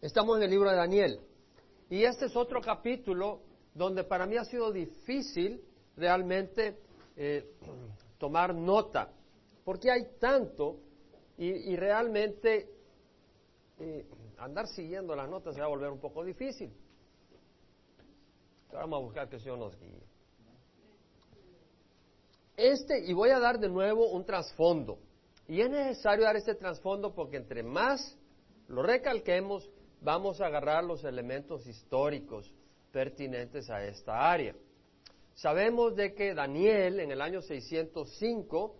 Estamos en el libro de Daniel. Y este es otro capítulo donde para mí ha sido difícil realmente eh, tomar nota, porque hay tanto y, realmente eh, andar siguiendo las notas se va a volver un poco difícil. vamos a buscar que el Señor nos guíe. Este, y voy a dar de nuevo un trasfondo. Y es necesario dar este trasfondo porque entre más lo recalquemos, vamos a agarrar los elementos históricos pertinentes a esta área. Sabemos de que Daniel en el año 605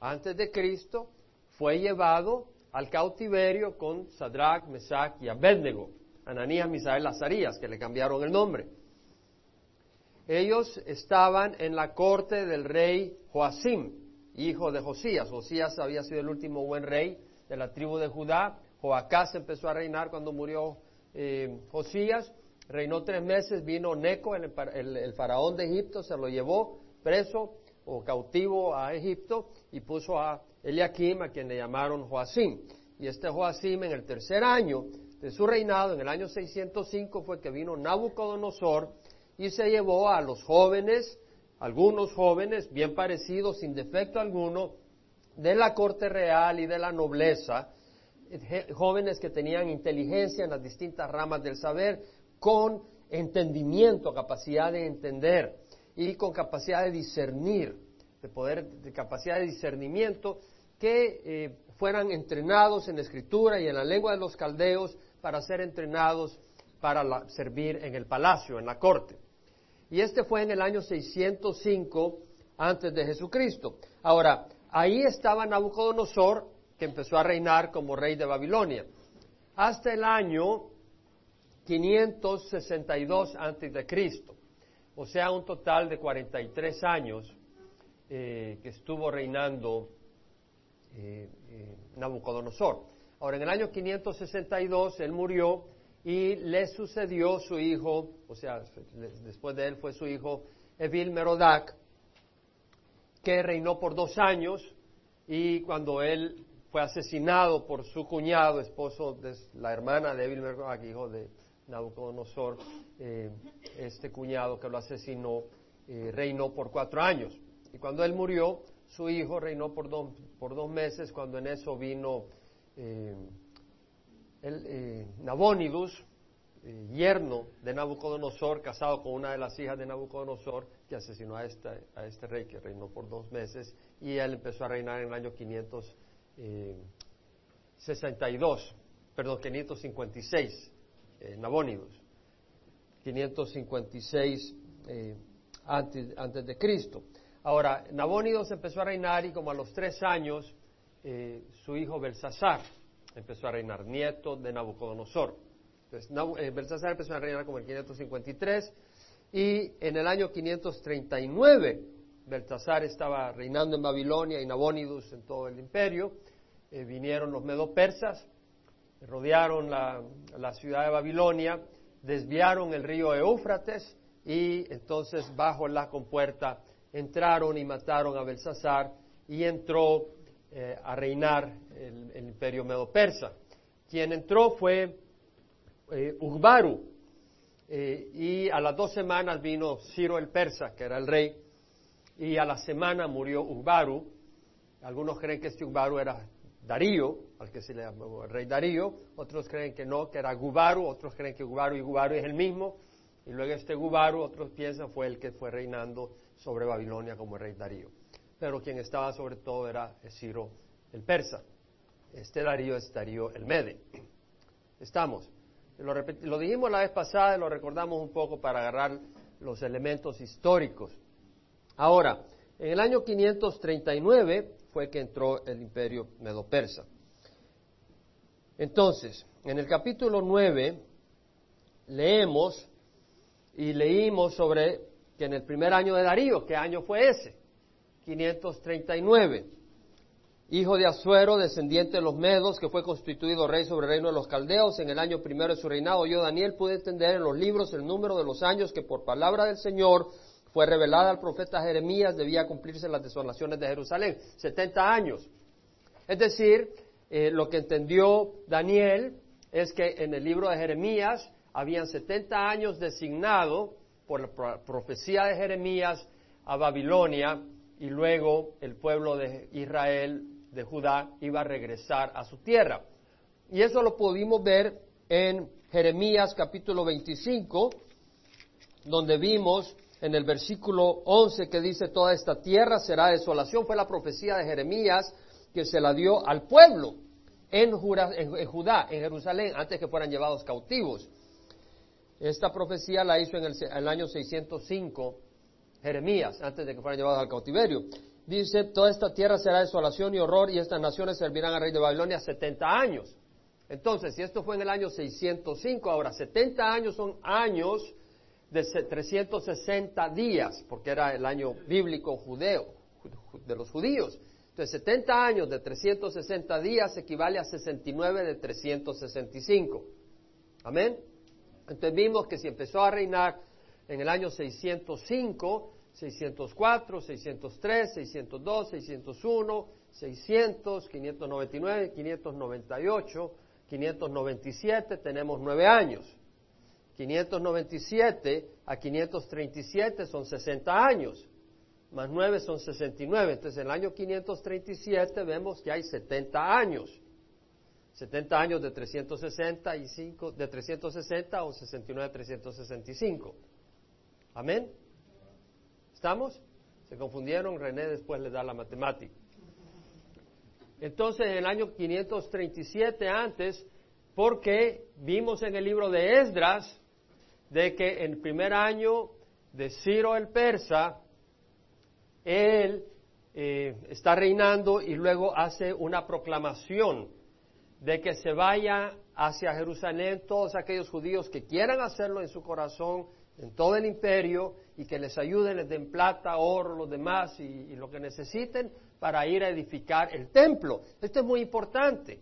antes de Cristo fue llevado al cautiverio con Sadrach, Mesach y Abednego, Ananías, Misael, Lazarías, que le cambiaron el nombre. Ellos estaban en la corte del rey Joacim, hijo de Josías. Josías había sido el último buen rey de la tribu de Judá. Joacás empezó a reinar cuando murió eh, Josías. Reinó tres meses, vino Neco, el, el, faraón de Egipto, se lo llevó preso o cautivo a Egipto y puso a Eliakim, a quien le llamaron Joacim. Y este Joacim, en el tercer año de su reinado, en el año 605, fue que vino Nabucodonosor y se llevó a los jóvenes, algunos jóvenes bien parecidos, sin defecto alguno, de la corte real y de la nobleza, jóvenes que tenían inteligencia en las distintas ramas del saber, con entendimiento, capacidad de entender y con capacidad de discernir, de poder, de capacidad de discernimiento, que eh, fueran entrenados en la escritura y en la lengua de los caldeos para ser entrenados para servir en el palacio, en la corte. Y este fue en el año 605 antes de Jesucristo. Ahora, ahí estaba Nabucodonosor, que empezó a reinar como rey de Babilonia, hasta el año 562 antes de Cristo. O sea, un total de 43 años eh, que estuvo reinando eh, eh, Nabucodonosor. Ahora, en el año 562 él murió y le sucedió su hijo, o sea, después de él fue su hijo Evil Merodac, que reinó por dos años y cuando él fue asesinado por su cuñado, esposo de la hermana de Evil hijo de Nabucodonosor, eh, este cuñado que lo asesinó, eh, reinó por cuatro años. Y cuando él murió, su hijo reinó por dos, por dos meses, cuando en eso vino eh, el, eh, yerno de Nabucodonosor, casado con una de las hijas de Nabucodonosor, que asesinó a este, a este rey que reinó por dos meses, y él empezó a reinar en el año 562, perdón, 556, Nabónidus, 556 antes, antes de Cristo. Ahora, Nabónidos empezó a reinar y como a los tres años, su hijo Belsasar, empezó a reinar, nieto de Nabucodonosor. Entonces, eh, Belsasar empezó a reinar como en 553 y en el año 539 Belsasar estaba reinando en Babilonia y Nabónidus en todo el imperio. Eh, vinieron los medo-persas, rodearon la, ciudad de Babilonia, desviaron el río Éufrates y entonces bajo la compuerta entraron y mataron a Belsasar y entró eh, a reinar el, imperio medo-persa. Quien entró fue eh, eh, y a las dos semanas vino Ciro el persa, que era el rey, y a la semana murió Ugbaru. Algunos creen que este Ugbaru era Darío, al que se le llamó el rey Darío, otros creen que no, que era Gubaru, otros creen que Gubaru y Gubaru es el mismo, y luego este Gubaru, otros piensan fue el que fue reinando sobre Babilonia como el rey Darío pero quien estaba sobre todo era Ciro el persa. Este Darío es Darío el Mede. Estamos. Lo, dijimos la vez pasada y lo recordamos un poco para agarrar los elementos históricos. Ahora, en el año 539 fue que entró el imperio medo-persa. Entonces, en el capítulo 9 leemos y leímos sobre que en el primer año de Darío, ¿qué año fue ese? 539. Hijo de Asuero, descendiente de los Medos, que fue constituido rey sobre el reino de los Caldeos en el año primero de su reinado. Yo, Daniel, pude entender en los libros el número de los años que por palabra del Señor fue revelada al profeta Jeremías, debía cumplirse las desolaciones de Jerusalén. 70 años. Es decir, eh, lo que entendió Daniel es que en el libro de Jeremías habían 70 años designado por la profecía de Jeremías a Babilonia y luego el pueblo de Israel, de Judá, iba a regresar a su tierra. Y eso lo pudimos ver en Jeremías capítulo 25, donde vimos en el versículo 11 que dice, toda esta tierra será desolación. Fue la profecía de Jeremías que se la dio al pueblo en, Judá, en Jerusalén, antes que fueran llevados cautivos. Esta profecía la hizo en el, año 605 Jeremías, antes de que fueran llevados al cautiverio. Dice, toda esta tierra será desolación y horror y estas naciones servirán al rey de Babilonia 70 años. Entonces, si esto fue en el año 605, ahora 70 años son años de 360 días, porque era el año bíblico judeo, de los judíos. Entonces, 70 años de 360 días equivale a 69 de 365. Amén. Entonces vimos que si empezó a reinar en el año 605, 604, 603, 602, 601, 600, 599, 598, 597, tenemos nueve años. 597 a 537 son 60 años, más nueve son 69. Entonces en el año 537 vemos que hay 70 años. 70 años de 365, de 360 o 69 de 365. Amén. ¿Estamos? ¿Se confundieron? René después le da la matemática. Entonces, en el año 537 antes, porque vimos en el libro de Esdras de que en el primer año de Ciro el persa, él eh, está reinando y luego hace una proclamación de que se vaya hacia Jerusalén todos aquellos judíos que quieran hacerlo en su corazón, en todo el imperio, y que les ayuden, les den plata, oro, los demás y, lo que necesiten para ir a edificar el templo. Esto es muy importante,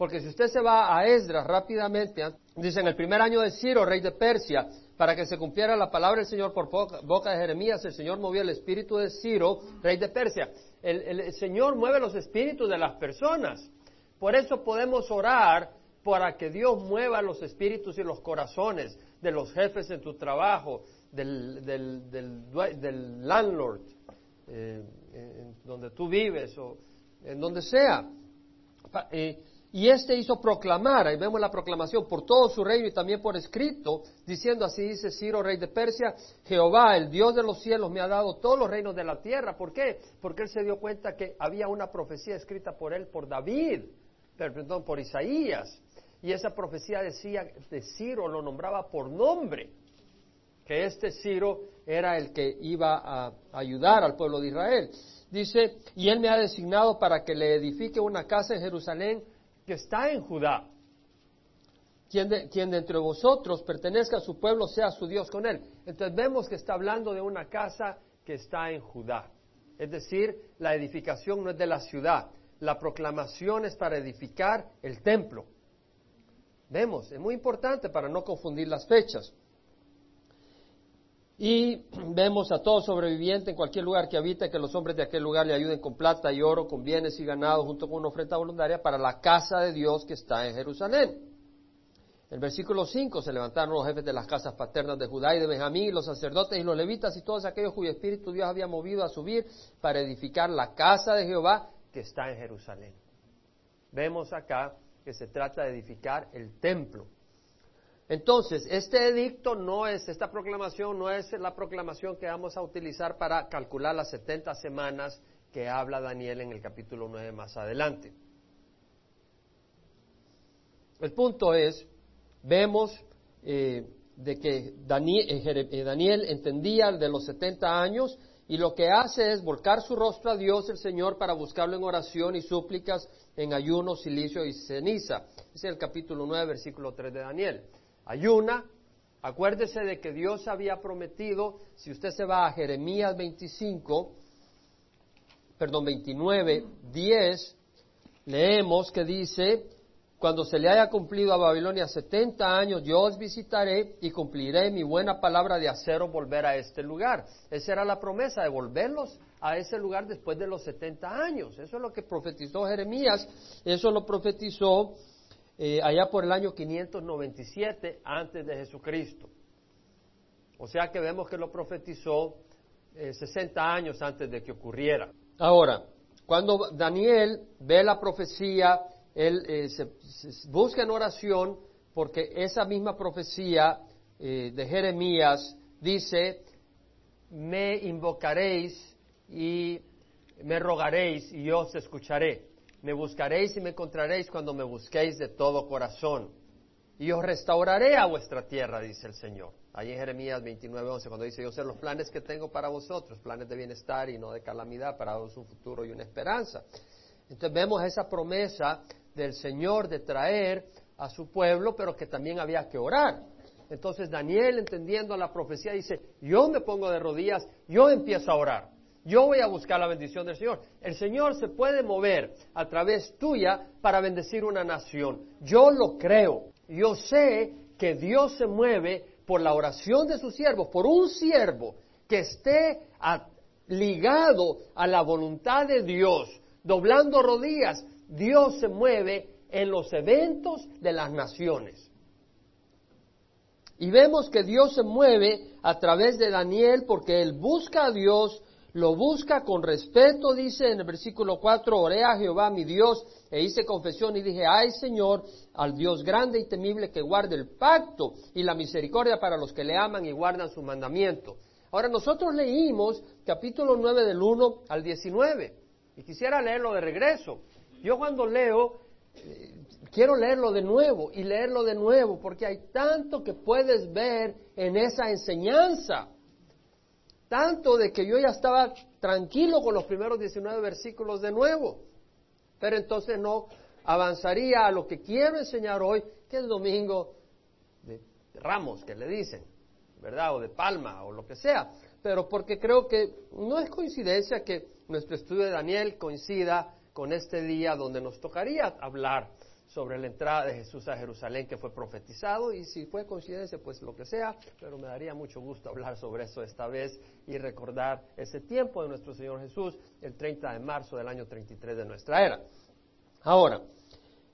porque si usted se va a Esdras rápidamente, dice en el primer año de Ciro, rey de Persia, para que se cumpliera la palabra del Señor por boca de Jeremías, el Señor movió el espíritu de Ciro, rey de Persia. el Señor mueve los espíritus de las personas. Por eso podemos orar para que Dios mueva los espíritus y los corazones de los jefes en tu trabajo, del, del, landlord, eh, en donde tú vives o en donde sea. Eh, y este hizo proclamar, ahí vemos la proclamación, por todo su reino y también por escrito, diciendo así dice Ciro, rey de Persia, Jehová, el Dios de los cielos, me ha dado todos los reinos de la tierra. ¿Por qué? Porque él se dio cuenta que había una profecía escrita por él, por David, perdón, por Isaías. Y esa profecía decía de Ciro, lo nombraba por nombre, que este Ciro era el que iba a ayudar al pueblo de Israel. Dice, y él me ha designado para que le edifique una casa en Jerusalén que está en Judá. Quien de, quien de entre vosotros pertenezca a su pueblo sea su Dios con él. Entonces vemos que está hablando de una casa que está en Judá. Es decir, la edificación no es de la ciudad, la proclamación es para edificar el templo. Vemos, es muy importante para no confundir las fechas. Y vemos a todo sobreviviente en cualquier lugar que habite que los hombres de aquel lugar le ayuden con plata y oro, con bienes y ganado, junto con una ofrenda voluntaria para la casa de Dios que está en Jerusalén. El versículo 5 se levantaron los jefes de las casas paternas de Judá y de Benjamín, los sacerdotes y los levitas y todos aquellos cuyo espíritu Dios había movido a subir para edificar la casa de Jehová que está en Jerusalén. Vemos acá que se trata de edificar el templo. Entonces, este edicto no es, esta proclamación no es la proclamación que vamos a utilizar para calcular las 70 semanas que habla Daniel en el capítulo 9 más adelante. El punto es, vemos eh, de que Daniel, eh, eh, Daniel entendía de los 70 años y lo que hace es volcar su rostro a Dios el Señor para buscarlo en oración y súplicas, en ayuno, silicio y ceniza. Es el capítulo 9, versículo 3 de Daniel. Ayuna, acuérdese de que Dios había prometido, si usted se va a Jeremías 25, perdón, 29, 10, leemos que dice, cuando se le haya cumplido a Babilonia 70 años, yo os visitaré y cumpliré mi buena palabra de haceros volver a este lugar. Esa era la promesa, de volverlos a ese lugar después de los 70 años. Eso es lo que profetizó Jeremías, eso lo profetizó eh, allá por el año 597 antes de Jesucristo. O sea que vemos que lo profetizó 60 eh, años antes de que ocurriera. Ahora, cuando Daniel ve la profecía, él eh, se, busca en oración porque esa misma profecía de Jeremías dice, me invocaréis y me rogaréis y yo os escucharé. Me buscaréis y me encontraréis cuando me busquéis de todo corazón. Y os restauraré a vuestra tierra, dice el Señor. Ahí en Jeremías 29, 11, cuando dice, yo sé los planes que tengo para vosotros, planes de bienestar y no de calamidad, para daros un futuro y una esperanza. Entonces vemos esa promesa del Señor de traer a su pueblo, pero que también había que orar. Entonces Daniel, entendiendo la profecía, dice, yo me pongo de rodillas, yo empiezo a orar. Yo voy a buscar la bendición del Señor. El Señor se puede mover a través tuya para bendecir una nación. Yo lo creo. Yo sé que Dios se mueve por la oración de sus siervos, por un siervo que esté ligado a la voluntad de Dios, doblando rodillas. Dios se mueve en los eventos de las naciones. Y vemos que Dios se mueve a través de Daniel porque él busca a Dios lo busca con respeto, dice en el versículo 4, oré a Jehová mi Dios e hice confesión y dije, ay Señor, al Dios grande y temible que guarde el pacto y la misericordia para los que le aman y guardan su mandamiento. Ahora nosotros leímos capítulo 9 del 1 al 19 y quisiera leerlo de regreso. Yo cuando leo, eh, quiero leerlo de nuevo y leerlo de nuevo porque hay tanto que puedes ver en esa enseñanza. Tanto de que yo ya estaba tranquilo con los primeros 19 versículos de nuevo. Pero entonces no avanzaría a lo que quiero enseñar hoy, que es domingo de ramos, que le dicen, ¿verdad? O de palma, o lo que sea. Pero porque creo que no es coincidencia que nuestro estudio de Daniel coincida con este día donde nos tocaría hablar sobre la entrada de Jesús a Jerusalén que fue profetizado y si fue coincidencia, pues lo que sea, pero me daría mucho gusto hablar sobre eso esta vez y recordar ese tiempo de nuestro Señor Jesús, el 30 de marzo del año 33 de nuestra era. Ahora,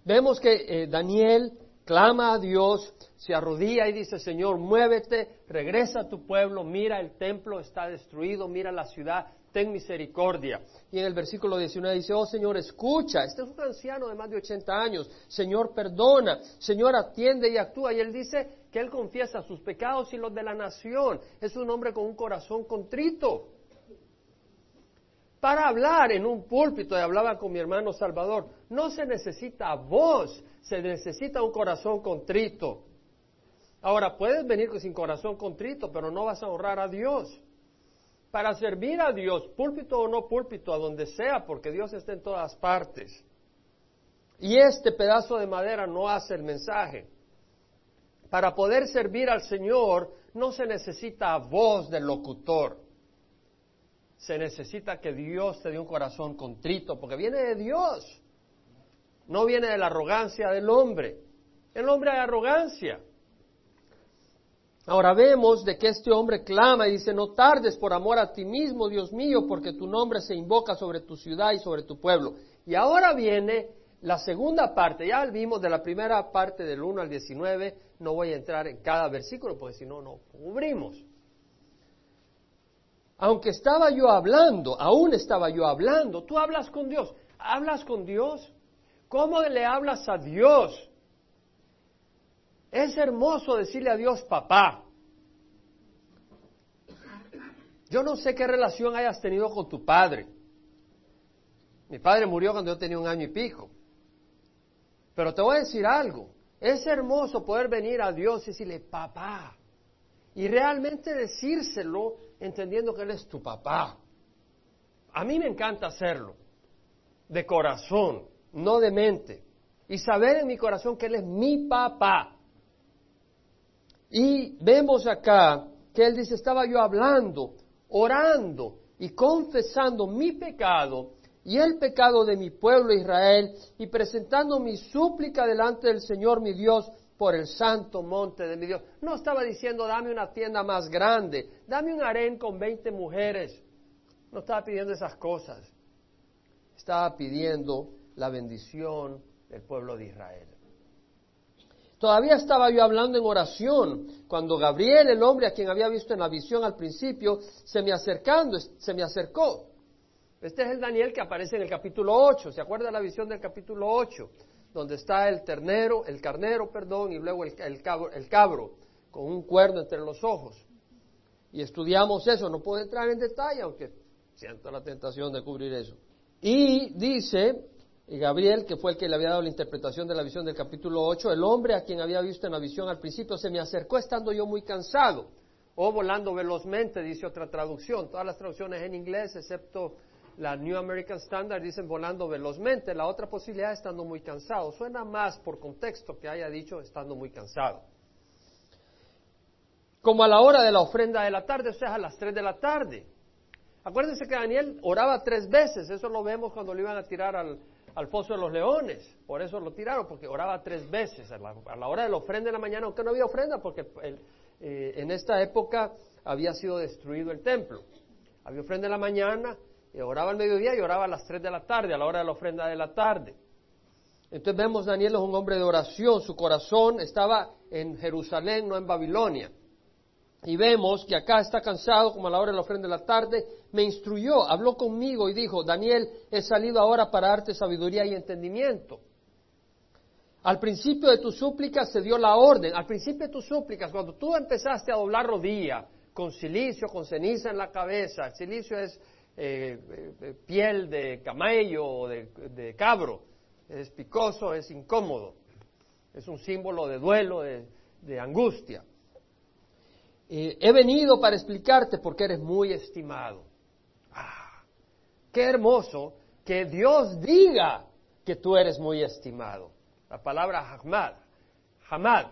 vemos que eh, Daniel clama a Dios, se arrodilla y dice, Señor, muévete, regresa a tu pueblo, mira el templo está destruido, mira la ciudad, ten misericordia. Y en el versículo 19 dice, oh Señor, escucha, este es un anciano de más de 80 años, Señor, perdona, Señor, atiende y actúa. Y él dice que él confiesa sus pecados y los de la nación. Es un hombre con un corazón contrito. Para hablar en un púlpito, y hablaba con mi hermano Salvador, no se necesita voz, se necesita un corazón contrito. Ahora, puedes venir sin corazón contrito, pero no vas a honrar a Dios para servir a Dios, púlpito o no púlpito, a donde sea, porque Dios está en todas partes. Y este pedazo de madera no hace el mensaje. Para poder servir al Señor no se necesita voz del locutor. Se necesita que Dios te dé un corazón contrito, porque viene de Dios. No viene de la arrogancia del hombre. El hombre hay arrogancia. Ahora vemos de que este hombre clama y dice, no tardes por amor a ti mismo, Dios mío, porque tu nombre se invoca sobre tu ciudad y sobre tu pueblo. Y ahora viene la segunda parte, ya vimos de la primera parte del 1 al 19, no voy a entrar en cada versículo, porque si no, no cubrimos. Aunque estaba yo hablando, aún estaba yo hablando, tú hablas con Dios, hablas con Dios. ¿Cómo le hablas a Dios? Es hermoso decirle a Dios papá. Yo no sé qué relación hayas tenido con tu padre. Mi padre murió cuando yo tenía un año y pico. Pero te voy a decir algo. Es hermoso poder venir a Dios y decirle papá. Y realmente decírselo entendiendo que Él es tu papá. A mí me encanta hacerlo. De corazón, no de mente. Y saber en mi corazón que Él es mi papá. Y vemos acá que él dice, estaba yo hablando, orando y confesando mi pecado y el pecado de mi pueblo Israel y presentando mi súplica delante del Señor mi Dios por el santo monte de mi Dios. No estaba diciendo, dame una tienda más grande, dame un harén con 20 mujeres. No estaba pidiendo esas cosas. Estaba pidiendo la bendición del pueblo de Israel. Todavía estaba yo hablando en oración cuando Gabriel, el hombre a quien había visto en la visión al principio, se me acercando, se me acercó. Este es el Daniel que aparece en el capítulo 8. ¿Se acuerda la visión del capítulo 8? Donde está el ternero, el carnero, perdón, y luego el, cabro, el cabro con un cuerno entre los ojos. Y estudiamos eso. No puedo entrar en detalle, aunque siento la tentación de cubrir eso. Y dice y Gabriel, que fue el que le había dado la interpretación de la visión del capítulo 8, el hombre a quien había visto en la visión al principio se me acercó estando yo muy cansado, o volando velozmente, dice otra traducción. Todas las traducciones en inglés, excepto la New American Standard, dicen volando velozmente. La otra posibilidad es estando muy cansado. Suena más por contexto que haya dicho estando muy cansado. Como a la hora de la ofrenda de la tarde, o sea, a las 3 de la tarde. Acuérdense que Daniel oraba tres veces, eso lo vemos cuando le iban a tirar al, al foso de los leones. Por eso lo tiraron, porque oraba tres veces a la, hora de la ofrenda de la mañana, aunque no había ofrenda, porque eh, en esta época había sido destruido el templo. Había ofrenda en la mañana, y oraba al mediodía y oraba a las tres de la tarde, a la hora de la ofrenda de la tarde. Entonces vemos, Daniel es un hombre de oración, su corazón estaba en Jerusalén, no en Babilonia. Y vemos que acá está cansado, como a la hora de la ofrenda de la tarde, me instruyó, habló conmigo y dijo, Daniel, he salido ahora para darte sabiduría y entendimiento. Al principio de tus súplicas se dio la orden, al principio de tus súplicas, cuando tú empezaste a doblar rodilla, con silicio, con ceniza en la cabeza, el silicio es eh, eh, piel de camello o de, cabro, es picoso, es incómodo, es un símbolo de duelo, de angustia he venido para explicarte porque eres muy estimado. Ah, qué hermoso que Dios diga que tú eres muy estimado. La palabra hamad, hamad,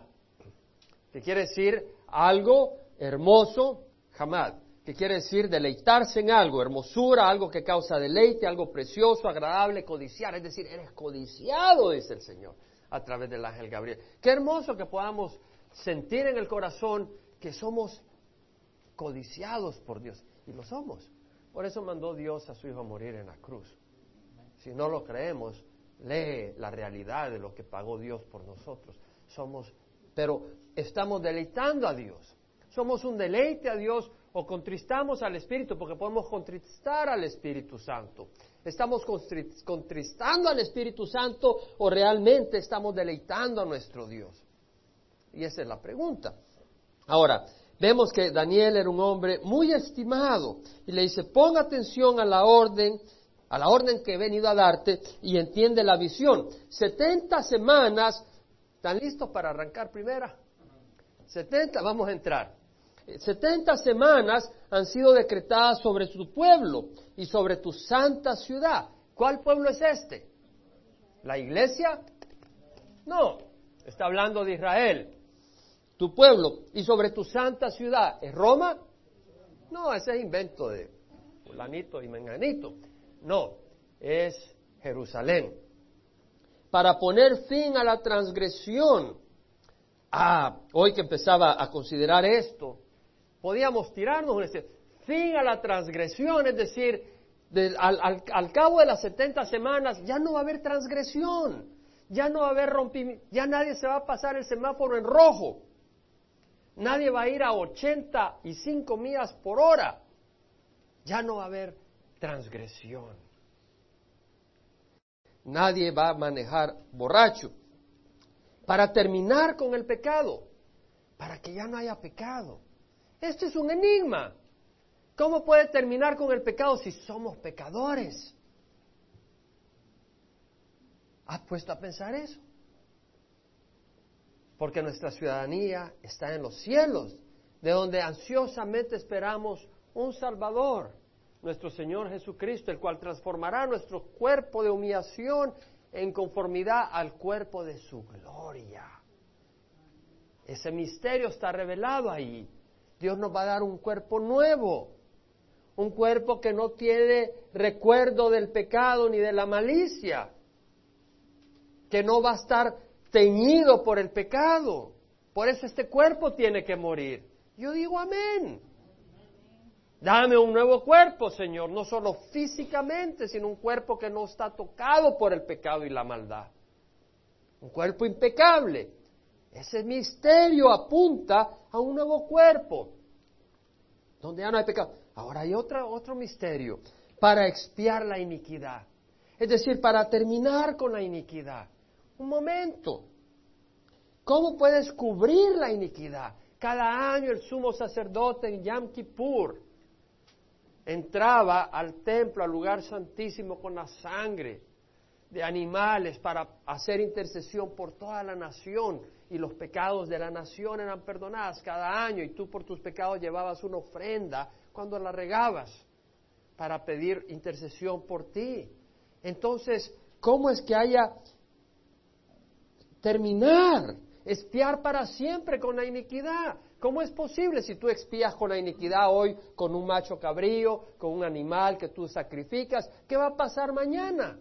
que quiere decir algo hermoso, hamad, que quiere decir deleitarse en algo, hermosura, algo que causa deleite, algo precioso, agradable, codiciar, es decir, eres codiciado, dice el Señor, a través del ángel Gabriel. Qué hermoso que podamos sentir en el corazón que somos codiciados por Dios. Y lo somos. Por eso mandó Dios a su Hijo a morir en la cruz. Si no lo creemos, lee la realidad de lo que pagó Dios por nosotros. Somos, pero estamos deleitando a Dios. Somos un deleite a Dios o contristamos al Espíritu, porque podemos contristar al Espíritu Santo. ¿Estamos contristando al Espíritu Santo o realmente estamos deleitando a nuestro Dios? Y esa es la pregunta. Ahora, vemos que Daniel era un hombre muy estimado y le dice, pon atención a la orden, a la orden que he venido a darte y entiende la visión. 70 semanas, ¿están listos para arrancar primera? 70, vamos a entrar. 70 semanas han sido decretadas sobre tu pueblo y sobre tu santa ciudad. ¿Cuál pueblo es este? ¿La iglesia? No, está hablando de Israel tu pueblo y sobre tu santa ciudad. ¿Es Roma? No, ese es invento de fulanito y menganito. No, es Jerusalén. Para poner fin a la transgresión. Ah, hoy que empezaba a considerar esto, podíamos tirarnos decir, fin a la transgresión, es decir, al, al, cabo de las 70 semanas ya no va a haber transgresión, ya no va a haber rompimiento, ya nadie se va a pasar el semáforo en rojo. Nadie va a ir a 85 millas por hora. Ya no va a haber transgresión. Nadie va a manejar borracho. Para terminar con el pecado. Para que ya no haya pecado. Este es un enigma. ¿Cómo puede terminar con el pecado si somos pecadores? ¿Has puesto a pensar eso? Porque nuestra ciudadanía está en los cielos, de donde ansiosamente esperamos un Salvador, nuestro Señor Jesucristo, el cual transformará nuestro cuerpo de humillación en conformidad al cuerpo de su gloria. Ese misterio está revelado ahí. Dios nos va a dar un cuerpo nuevo, un cuerpo que no tiene recuerdo del pecado ni de la malicia, que no va a estar teñido por el pecado. Por eso este cuerpo tiene que morir. Yo digo amén. Dame un nuevo cuerpo, Señor, no solo físicamente, sino un cuerpo que no está tocado por el pecado y la maldad. Un cuerpo impecable. Ese misterio apunta a un nuevo cuerpo, donde ya no hay pecado. Ahora hay otro, otro misterio, para expiar la iniquidad. Es decir, para terminar con la iniquidad. Un momento. ¿Cómo puedes cubrir la iniquidad? Cada año el sumo sacerdote en Yom Kippur entraba al templo, al lugar santísimo con la sangre de animales para hacer intercesión por toda la nación y los pecados de la nación eran perdonados cada año y tú por tus pecados llevabas una ofrenda cuando la regabas para pedir intercesión por ti. Entonces, ¿cómo es que haya terminar, espiar para siempre con la iniquidad? ¿Cómo es posible si tú expías con la iniquidad hoy con un macho cabrío, con un animal que tú sacrificas? ¿Qué va a pasar mañana?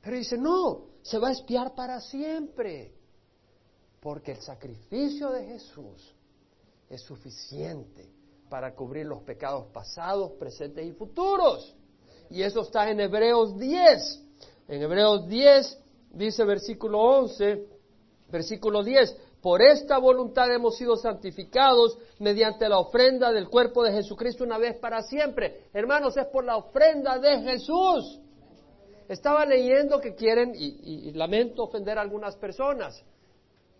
Pero dice, no, se va a espiar para siempre. Porque el sacrificio de Jesús es suficiente para cubrir los pecados pasados, presentes y futuros. Y eso está en Hebreos 10. En Hebreos 10 dice versículo 11, versículo 10, por esta voluntad hemos sido santificados mediante la ofrenda del cuerpo de Jesucristo una vez para siempre. Hermanos, es por la ofrenda de Jesús. Estaba leyendo que quieren, y, lamento ofender a algunas personas,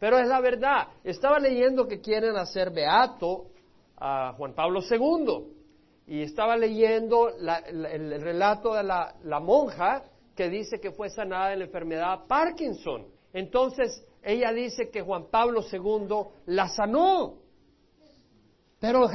pero es la verdad, estaba leyendo que quieren hacer beato a Juan Pablo II, y estaba leyendo el, relato de la, la monja que dice que fue sanada de la enfermedad Parkinson. Entonces, ella dice que Juan Pablo II la sanó. Pero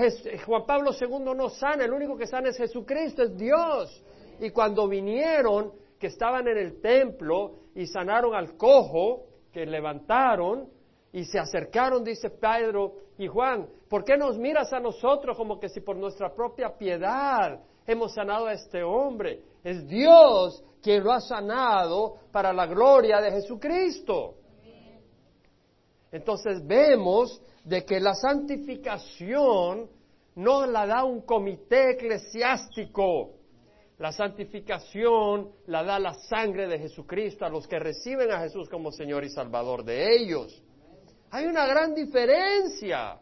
Juan Pablo II no sana, el único que sana es Jesucristo, es Dios. Y cuando vinieron, que estaban en el templo y sanaron al cojo, que levantaron y se acercaron, dice Pedro y Juan, ¿por qué nos miras a nosotros como que si por nuestra propia piedad hemos sanado a este hombre? Es Dios quien lo ha sanado para la gloria de Jesucristo. Entonces vemos de que la santificación no la da un comité eclesiástico, la santificación la da la sangre de Jesucristo a los que reciben a Jesús como Señor y Salvador de ellos. Hay una gran diferencia.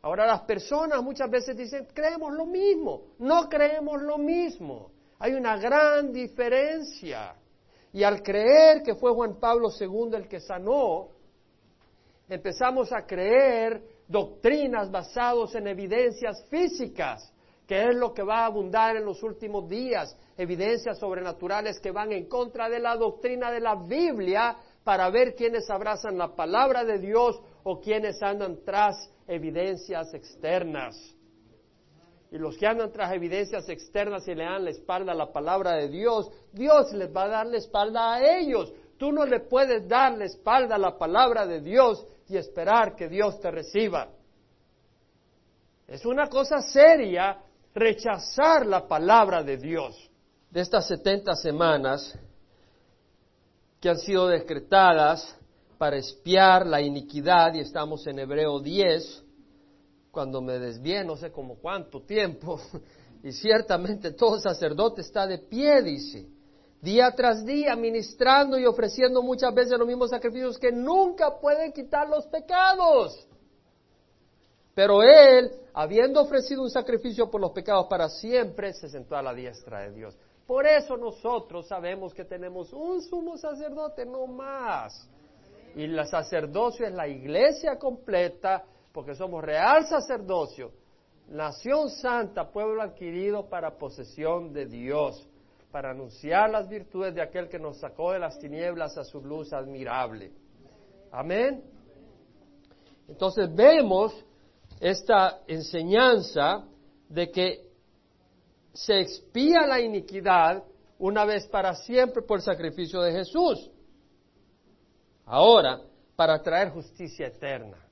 Ahora las personas muchas veces dicen, creemos lo mismo. No creemos lo mismo. Hay una gran diferencia. Y al creer que fue Juan Pablo II el que sanó, empezamos a creer doctrinas basadas en evidencias físicas que es lo que va a abundar en los últimos días, evidencias sobrenaturales que van en contra de la doctrina de la Biblia para ver quiénes abrazan la palabra de Dios o quiénes andan tras evidencias externas. Y los que andan tras evidencias externas y le dan la espalda a la palabra de Dios, Dios les va a dar la espalda a ellos. Tú no le puedes dar la espalda a la palabra de Dios y esperar que Dios te reciba. Es una cosa seria rechazar la palabra de Dios. De estas 70 semanas que han sido decretadas para espiar la iniquidad, y estamos en Hebreo 10, cuando me desvié, no sé como cuánto tiempo, y ciertamente todo sacerdote está de pie, dice, día tras día, ministrando y ofreciendo muchas veces los mismos sacrificios que nunca pueden quitar los pecados. Pero él, habiendo ofrecido un sacrificio por los pecados para siempre, se sentó a la diestra de Dios. Por eso nosotros sabemos que tenemos un sumo sacerdote, no más. Y el sacerdocio es la iglesia completa, porque somos real sacerdocio, nación santa, pueblo adquirido para posesión de Dios, para anunciar las virtudes de aquel que nos sacó de las tinieblas a su luz admirable. Amén. Entonces vemos esta enseñanza de que se expía la iniquidad una vez para siempre por el sacrificio de Jesús. Ahora, para traer justicia eterna.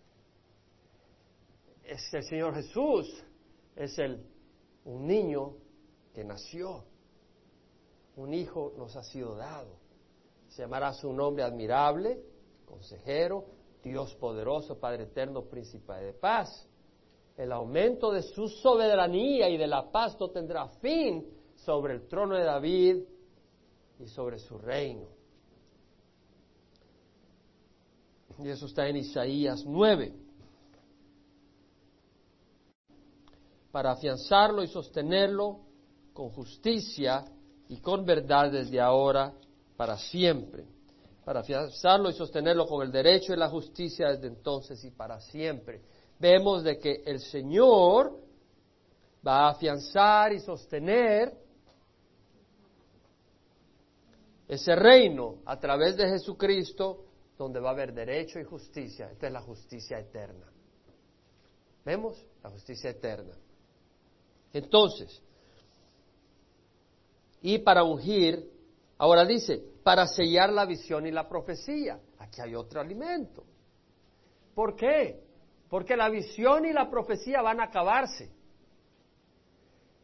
Es el Señor Jesús, es el, un niño que nació, un hijo nos ha sido dado. Se llamará su nombre admirable, consejero, Dios poderoso, Padre eterno, príncipe de paz el aumento de su soberanía y de la paz no tendrá fin sobre el trono de David y sobre su reino. Y eso está en Isaías 9. Para afianzarlo y sostenerlo con justicia y con verdad desde ahora para siempre. Para afianzarlo y sostenerlo con el derecho y la justicia desde entonces y para siempre. Vemos de que el Señor va a afianzar y sostener ese reino a través de Jesucristo donde va a haber derecho y justicia. Esta es la justicia eterna. ¿Vemos? La justicia eterna. Entonces, y para ungir, ahora dice, para sellar la visión y la profecía. Aquí hay otro alimento. ¿Por qué? Porque la visión y la profecía van a acabarse.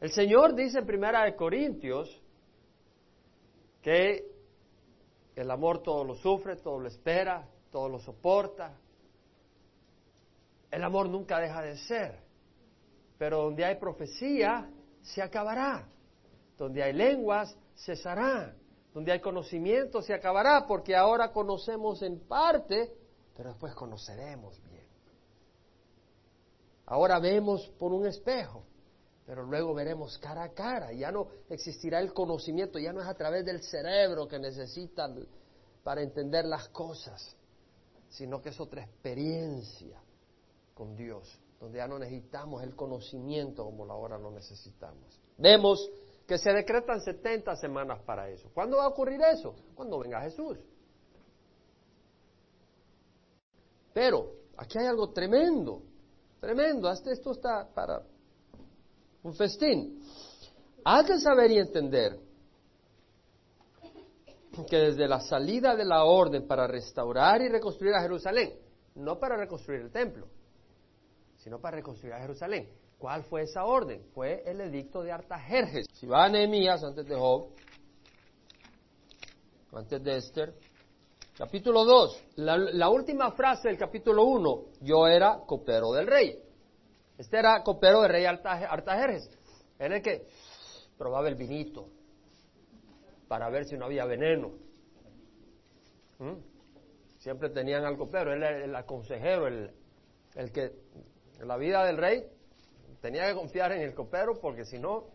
El Señor dice en Primera de Corintios que el amor todo lo sufre, todo lo espera, todo lo soporta. El amor nunca deja de ser. Pero donde hay profecía, se acabará. Donde hay lenguas, cesará. Donde hay conocimiento, se acabará. Porque ahora conocemos en parte, pero después conoceremos bien. Ahora vemos por un espejo, pero luego veremos cara a cara. Ya no existirá el conocimiento, ya no es a través del cerebro que necesitan para entender las cosas, sino que es otra experiencia con Dios, donde ya no necesitamos el conocimiento como ahora lo necesitamos. Vemos que se decretan 70 semanas para eso. ¿Cuándo va a ocurrir eso? Cuando venga Jesús. Pero aquí hay algo tremendo, tremendo. Hasta esto está para un festín. Hay que saber y entender que desde la salida de la orden para restaurar y reconstruir a Jerusalén, no para reconstruir el templo, sino para reconstruir a Jerusalén. ¿Cuál fue esa orden? Fue el edicto de Artajerjes. Si va a Nehemías antes de Job, antes de Esther, capítulo 2, la, última frase del capítulo 1, yo era copero del rey. Este era copero del rey Artajerjes. Era el que probaba el vinito para ver si no había veneno. ¿Mm? Siempre tenían al copero, él era el consejero, el, el que la vida del rey tenía que confiar en el copero porque si no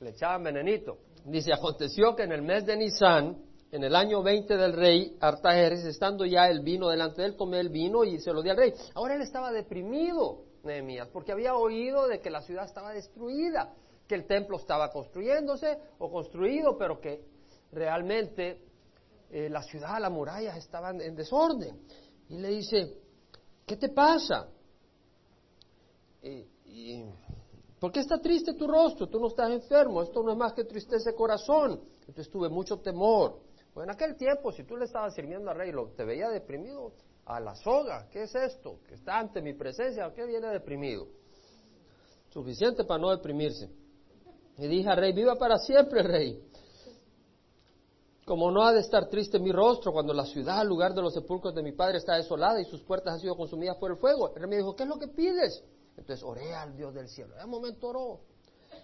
le echaban venenito. Dice, aconteció que en el mes de Nisan, en el año 20 del rey Artajerjes, estando ya el vino delante de él, tomé el vino y se lo di al rey. Ahora él estaba deprimido Nehemías, porque había oído de que la ciudad estaba destruida, que el templo estaba construyéndose o construido, pero que realmente eh, la ciudad, las murallas estaban en desorden. Y le dice, ¿qué te pasa? Y, ¿Por qué está triste tu rostro? Tú no estás enfermo, esto no es más que tristeza de corazón. Entonces tuve mucho temor. Bueno, en aquel tiempo, si tú le estabas sirviendo al rey, lo, te veía deprimido, a la soga. ¿Qué es esto? Que está ante mi presencia. ¿A qué viene deprimido? Suficiente para no deprimirse. Y dije al rey, viva para siempre, rey. Como no ha de estar triste mi rostro cuando la ciudad, lugar de los sepulcros de mi padre, está desolada y sus puertas han sido consumidas por el fuego. El rey me dijo, ¿qué es lo que pides? Entonces oré al Dios del cielo. En un momento oró.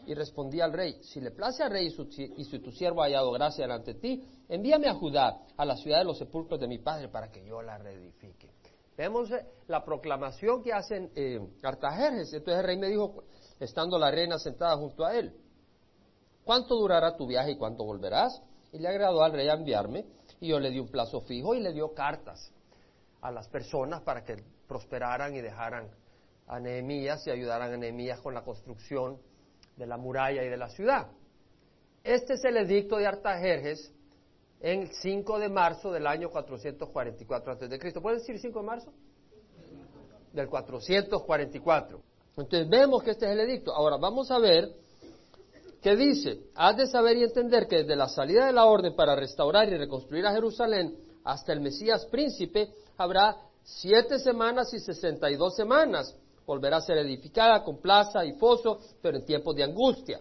Y respondí al rey, si le place al rey y, si tu siervo ha hallado gracia delante de ti, envíame a Judá, a la ciudad de los sepulcros de mi padre, para que yo la reedifique. Vemos eh, la proclamación que hacen eh, Entonces el rey me dijo, estando la reina sentada junto a él, ¿cuánto durará tu viaje y cuánto volverás? Y le agradó al rey a enviarme, y yo le di un plazo fijo y le dio cartas a las personas para que prosperaran y dejaran a Nehemías y ayudaran a Nehemías con la construcción de la muralla y de la ciudad. Este es el edicto de Artajerjes en 5 de marzo del año 444 a.C. ¿Puedes decir 5 de marzo? Del 444. Entonces vemos que este es el edicto. Ahora vamos a ver qué dice. Has de saber y entender que desde la salida de la orden para restaurar y reconstruir a Jerusalén hasta el Mesías príncipe habrá siete semanas y sesenta y dos semanas volverá a ser edificada con plaza y foso, pero en tiempos de angustia.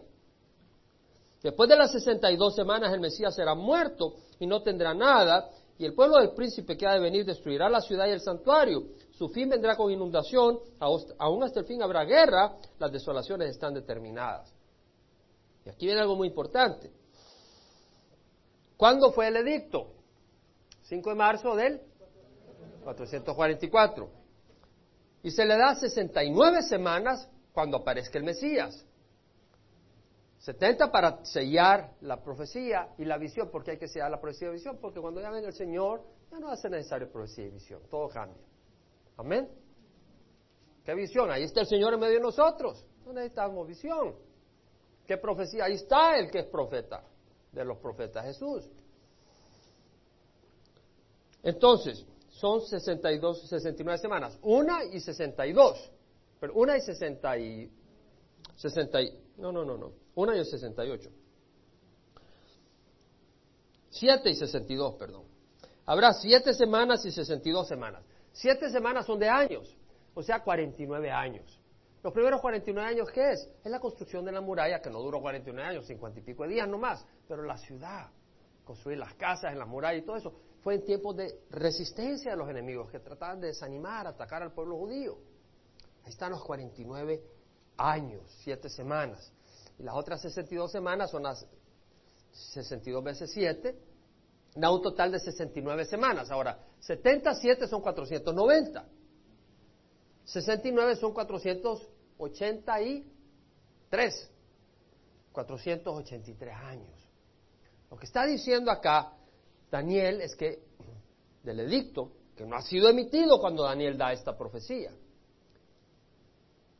Después de las 62 semanas el Mesías será muerto y no tendrá nada, y el pueblo del príncipe que ha de venir destruirá la ciudad y el santuario. Su fin vendrá con inundación, aún hasta el fin habrá guerra, las desolaciones están determinadas. Y aquí viene algo muy importante. ¿Cuándo fue el edicto? 5 de marzo del 444. Y se le da 69 semanas cuando aparezca el Mesías. 70 para sellar la profecía y la visión, porque hay que sellar la profecía y la visión, porque cuando ya venga el Señor, ya no ser necesario profecía y visión, todo cambia. Amén. ¿Qué visión? Ahí está el Señor en medio de nosotros. No necesitamos visión. ¿Qué profecía? Ahí está el que es profeta de los profetas Jesús. Entonces, son 62, 69 semanas. Una y 62. Pero una y 60 y... 60 no, no, no, no. Una y 68. Siete y 62, perdón. Habrá siete semanas y 62 semanas. Siete semanas son de años, o sea, 49 años. Los primeros 49 años, ¿qué es? Es la construcción de la muralla, que no duró 49 años, 50 y pico de días nomás, pero la ciudad, construir las casas en la muralla y todo eso, fue en tiempos de resistencia de los enemigos que trataban de desanimar, atacar al pueblo judío. Ahí están los 49 años, siete semanas. Y las otras 62 semanas son las 62 veces 7, da un total de 69 semanas. Ahora, 77 son 490. 69 son 483. 483 años. Lo que está diciendo acá Daniel es que del edicto, que no ha sido emitido cuando Daniel da esta profecía.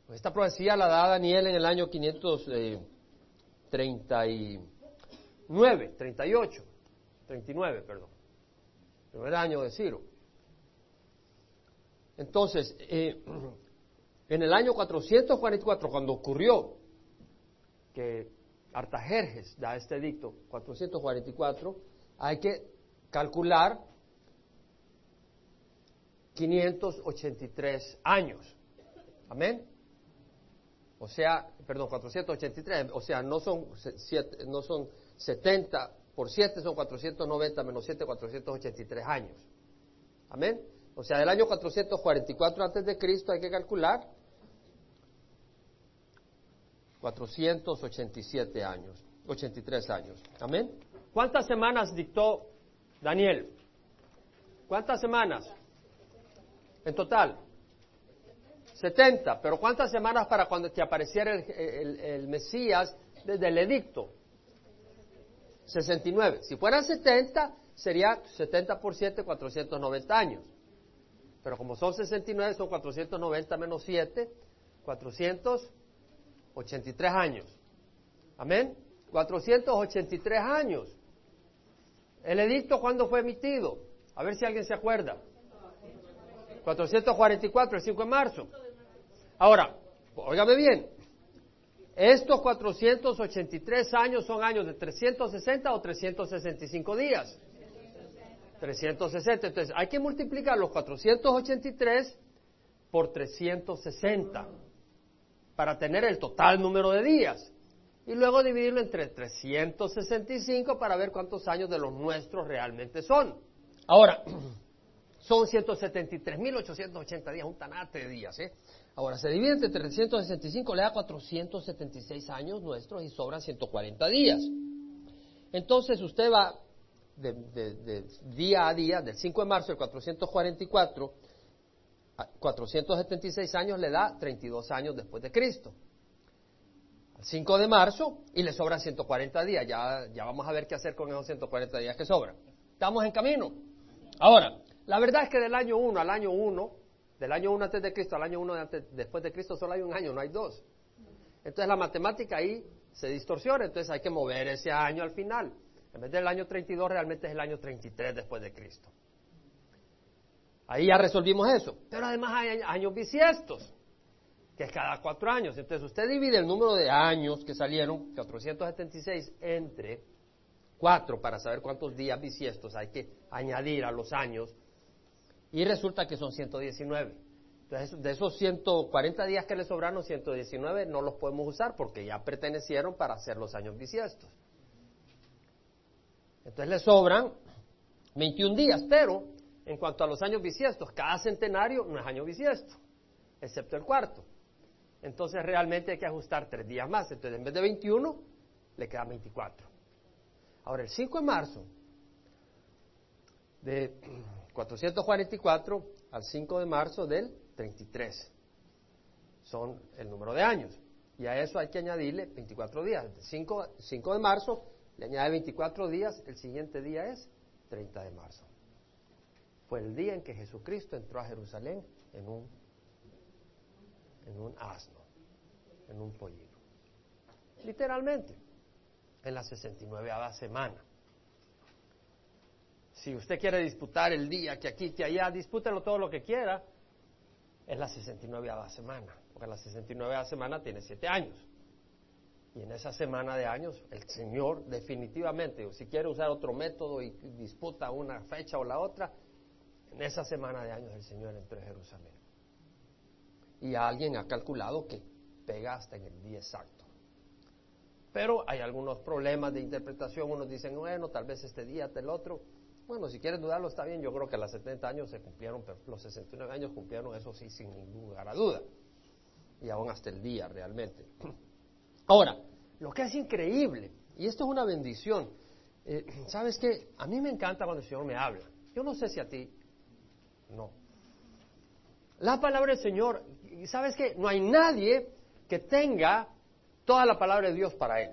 Esta profecía la da Daniel en el año 539, 38, 39, perdón. Primer año de Ciro. Entonces, eh, en el año 444, cuando ocurrió que Artajerjes da este edicto, 444, hay que calcular 583 años. Amén. O sea, perdón, 483, o sea, no son, no son 70 por 7, son 490 menos 7, 483 años. Amén. O sea, del año 444 antes de Cristo hay que calcular 487 años, 83 años. Amén. ¿Cuántas semanas dictó Daniel, ¿cuántas semanas? En total. 70, pero ¿cuántas semanas para cuando te apareciera el, Mesías desde el edicto? 69. Si fueran 70, sería 70 por 7, 490 años. Pero como son 69, son 490 menos 7, 483 años. Amén. 483 años. ¿El edicto cuándo fue emitido? A ver si alguien se acuerda. 444, el 5 de marzo. Ahora, óigame bien, estos 483 años son años de 360 o 365 días. 360. Entonces, hay que multiplicar los 483 por 360 para tener el total número de días y luego dividirlo entre 365 para ver cuántos años de los nuestros realmente son. Ahora, son 173.880 días, un tanate de días. ¿eh? Ahora, se divide entre 365, le da 476 años nuestros y sobran 140 días. Entonces usted va de, día a día, del 5 de marzo del 444, a 476 años le da 32 años después de Cristo. 5 de marzo y le sobran 140 días. Ya, ya vamos a ver qué hacer con esos 140 días que sobran. Estamos en camino. Ahora, la verdad es que del año 1 al año 1, del año 1 antes de Cristo al año 1 después de Cristo solo hay un año, no hay dos. Entonces la matemática ahí se distorsiona, entonces hay que mover ese año al final. En vez del año 32 realmente es el año 33 después de Cristo. Ahí ya resolvimos eso. Pero además hay años bisiestos que es cada cuatro años. Entonces usted divide el número de años que salieron, 476, entre cuatro para saber cuántos días bisiestos hay que añadir a los años y resulta que son 119. Entonces, de esos 140 días que le sobraron, 119 no los podemos usar porque ya pertenecieron para hacer los años bisiestos. Entonces le sobran 21 días, pero en cuanto a los años bisiestos, cada centenario no es año bisiesto, excepto el cuarto entonces realmente hay que ajustar tres días más. Entonces, en vez de 21, le quedan 24. Ahora, el 5 de marzo de 444 al 5 de marzo del 33. Son el número de años. Y a eso hay que añadirle 24 días. 5, 5 de marzo le añade 24 días, el siguiente día es 30 de marzo. Fue el día en que Jesucristo entró a Jerusalén en un, en un asno, en un pollino. Literalmente, en la 69 semana. Si usted quiere disputar el día que aquí, que allá, dispútelo todo lo que quiera, es la 69 semana, porque la 69 semana tiene siete años. Y en esa semana de años, el Señor definitivamente, si quiere usar otro método y disputa una fecha o la otra, en esa semana de años el Señor entró en Jerusalén. Y alguien ha calculado que pega hasta en el día exacto. Pero hay algunos problemas de interpretación. Unos dicen, bueno, tal vez este día, tal otro. Bueno, si quieren dudarlo está bien. Yo creo que a los 70 años se cumplieron, los 69 años cumplieron, eso sí, sin ningún lugar a duda. Y aún hasta el día, realmente. Ahora, lo que es increíble, y esto es una bendición, eh, ¿sabes qué? A mí me encanta cuando el Señor me habla. Yo no sé si a ti, no. La palabra del Señor, ¿sabes qué? No hay nadie que tenga toda la palabra de Dios para él.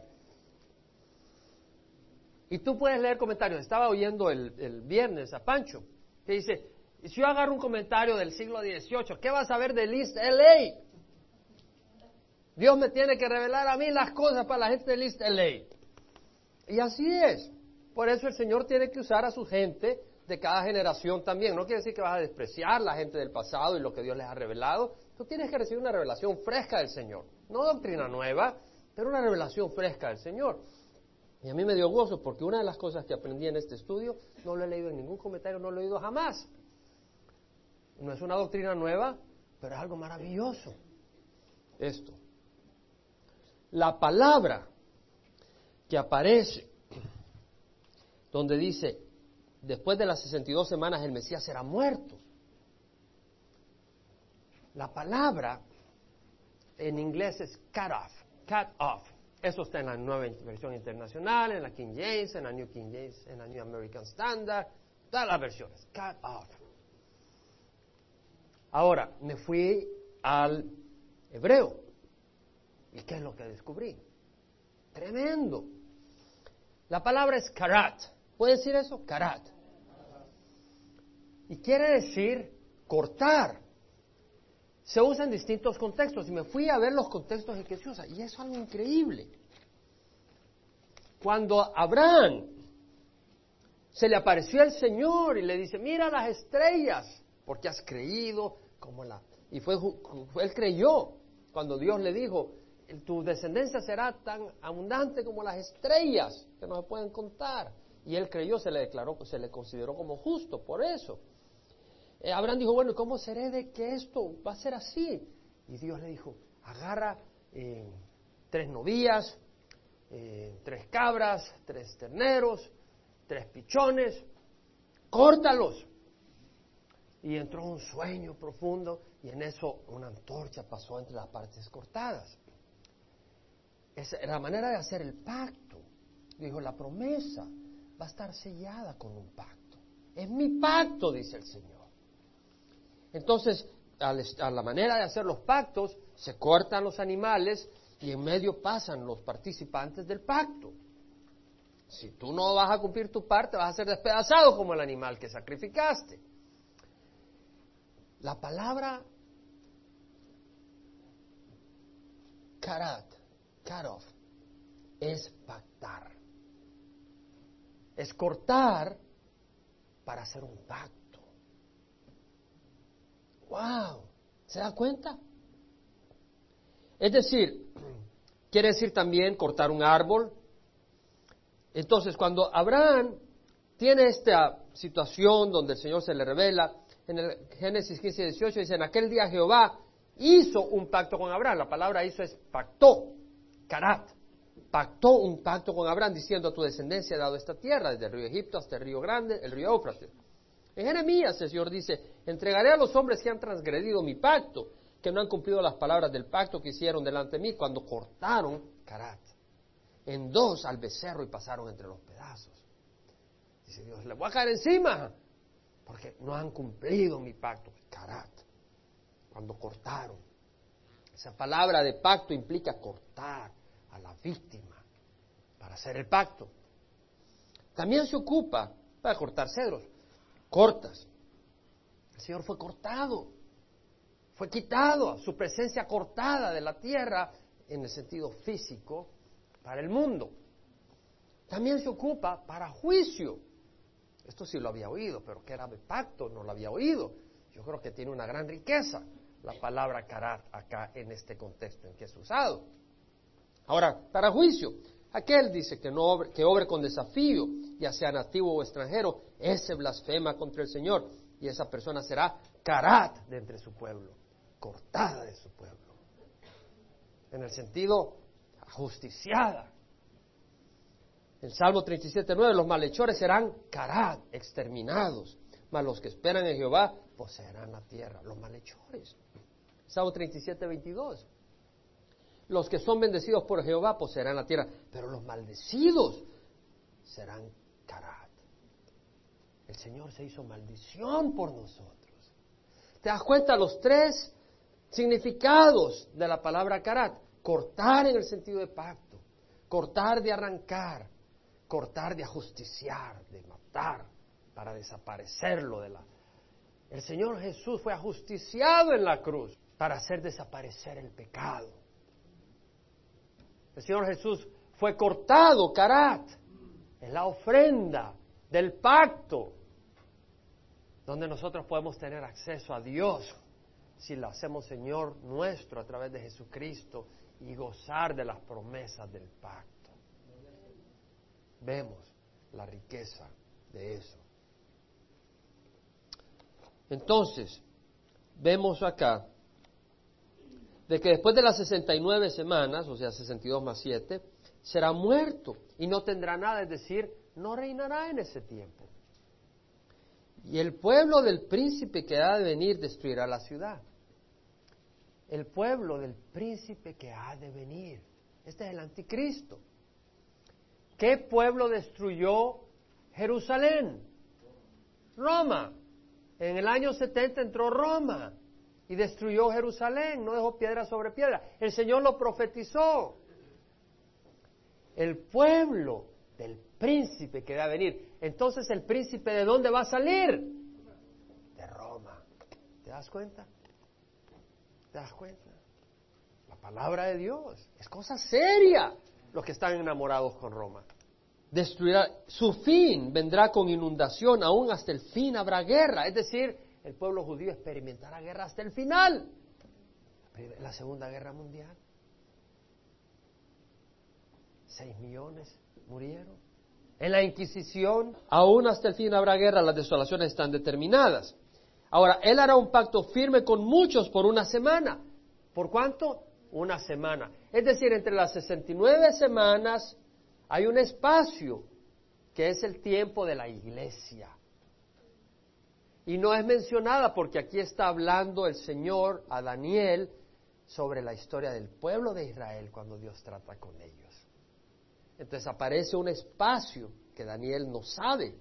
Y tú puedes leer comentarios. Estaba oyendo el, viernes a Pancho, que dice, si yo agarro un comentario del siglo XVIII, ¿qué vas a ver de List LA? Dios me tiene que revelar a mí las cosas para la gente de List LA. Y así es. Por eso el Señor tiene que usar a su gente de cada generación también. No quiere decir que vas a despreciar la gente del pasado y lo que Dios les ha revelado. Tú tienes que recibir una revelación fresca del Señor. No doctrina nueva, pero una revelación fresca del Señor. Y a mí me dio gozo porque una de las cosas que aprendí en este estudio no lo he leído en ningún comentario, no lo he oído jamás. No es una doctrina nueva, pero es algo maravilloso. Esto la palabra que aparece, donde dice, después de las 62 semanas el Mesías será muerto. La palabra en inglés es cut off, cut off. Eso está en la nueva versión internacional, en la King James, en la New King James, en la New American Standard, todas las versiones, cut off. Ahora, me fui al hebreo. ¿Y qué es lo que descubrí? Tremendo. La palabra es karat. ¿Puede decir eso? Karat. Y quiere decir cortar. Se usa en distintos contextos y me fui a ver los contextos en que se usa. Y eso es algo increíble. Cuando Abraham se le apareció el Señor y le dice, mira las estrellas, porque has creído como la... Y fue, él creyó cuando Dios le dijo, tu descendencia será tan abundante como las estrellas que no se pueden contar. Y él creyó, se le declaró, se le consideró como justo por eso. Eh, Abraham dijo, bueno, ¿cómo seré de que esto va a ser así? Y Dios le dijo, agarra eh, tres novillas, eh, tres cabras, tres terneros, tres pichones, córtalos. Y entró un sueño profundo y en eso una antorcha pasó entre las partes cortadas. Es la manera de hacer el pacto. Dijo, la promesa va a estar sellada con un pacto. Es mi pacto, dice el Señor. Entonces, a la manera de hacer los pactos, se cortan los animales y en medio pasan los participantes del pacto. Si tú no vas a cumplir tu parte, vas a ser despedazado como el animal que sacrificaste. La palabra karat cut es pactar. Es cortar para hacer un pacto. ¡Wow! ¿Se da cuenta? Es decir, quiere decir también cortar un árbol. Entonces, cuando Abraham tiene esta situación donde el Señor se le revela, en el Génesis 15 y 18 dice, en aquel día Jehová hizo un pacto con Abraham. La palabra hizo es pactó. Carat, pactó un pacto con Abraham diciendo a tu descendencia he dado esta tierra, desde el río Egipto hasta el río Grande, el río Éufrates. En Jeremías el Señor dice, entregaré a los hombres que han transgredido mi pacto, que no han cumplido las palabras del pacto que hicieron delante de mí cuando cortaron Carat en dos al becerro y pasaron entre los pedazos. Dice Dios, le voy a caer encima, porque no han cumplido mi pacto. Karat, cuando cortaron. Esa palabra de pacto implica cortar la víctima para hacer el pacto. También se ocupa para cortar cedros, cortas. El Señor fue cortado, fue quitado, su presencia cortada de la tierra en el sentido físico para el mundo. También se ocupa para juicio. Esto sí lo había oído, pero que era de pacto, no lo había oído. Yo creo que tiene una gran riqueza la palabra karat acá en este contexto en que es usado. Ahora, para juicio, aquel dice que, no obre, que obre con desafío, ya sea nativo o extranjero, ese blasfema contra el Señor y esa persona será karat de entre su pueblo, cortada de su pueblo. En el sentido ajusticiada. El Salmo 37.9, los malhechores serán karat, exterminados, mas los que esperan en Jehová poseerán la tierra, los malhechores. Salmo 37.22. Los que son bendecidos por Jehová poseerán la tierra, pero los maldecidos serán karat. El Señor se hizo maldición por nosotros. ¿Te das cuenta los tres significados de la palabra karat? Cortar en el sentido de pacto, cortar de arrancar, cortar de ajusticiar, de matar, para desaparecerlo de la... El Señor Jesús fue ajusticiado en la cruz para hacer desaparecer el pecado. El Señor Jesús fue cortado, carat, en la ofrenda del pacto, donde nosotros podemos tener acceso a Dios si lo hacemos Señor nuestro a través de Jesucristo y gozar de las promesas del pacto vemos la riqueza de eso. Entonces, vemos acá de que después de las 69 semanas, o sea, 62 más 7, será muerto y no tendrá nada, es decir, no reinará en ese tiempo. Y el pueblo del príncipe que ha de venir destruirá la ciudad. El pueblo del príncipe que ha de venir. Este es el anticristo. ¿Qué pueblo destruyó Jerusalén? Roma. En el año 70 entró Roma y destruyó Jerusalén, no dejó piedra sobre piedra. El Señor lo profetizó. El pueblo del príncipe que va a venir. Entonces, ¿el príncipe de dónde va a salir? De Roma. ¿Te das cuenta? ¿Te das cuenta? La palabra de Dios es cosa seria los que están enamorados con Roma. Destruirá, su fin vendrá con inundación, aún hasta el fin habrá guerra. Es decir, el pueblo judío experimentará guerra hasta el final. La Segunda Guerra Mundial. Seis millones murieron. En la Inquisición, aún hasta el fin habrá guerra, las desolaciones están determinadas. Ahora, él hará un pacto firme con muchos por una semana. ¿Por cuánto? una semana. Es decir, entre las 69 semanas hay un espacio que es el tiempo de la iglesia. Y no es mencionada porque aquí está hablando el Señor a Daniel sobre la historia del pueblo de Israel cuando Dios trata con ellos. Entonces aparece un espacio que Daniel no sabe,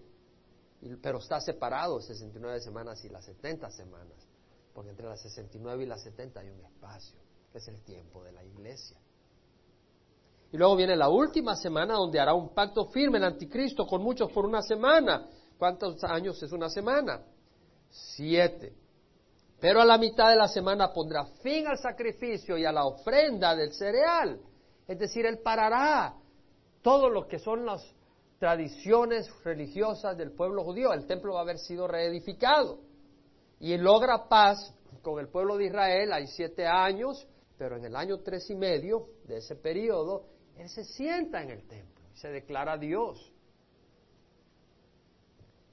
pero está separado 69 semanas y las 70 semanas, porque entre las 69 y las 70 hay un espacio es el tiempo de la iglesia. Y luego viene la última semana donde hará un pacto firme el anticristo con muchos por una semana. ¿Cuántos años es una semana? Siete. Pero a la mitad de la semana pondrá fin al sacrificio y a la ofrenda del cereal. Es decir, él parará todo lo que son las tradiciones religiosas del pueblo judío. El templo va a haber sido reedificado. Y logra paz con el pueblo de Israel. Hay siete años pero en el año tres y medio de ese periodo, él se sienta en el templo y se declara Dios.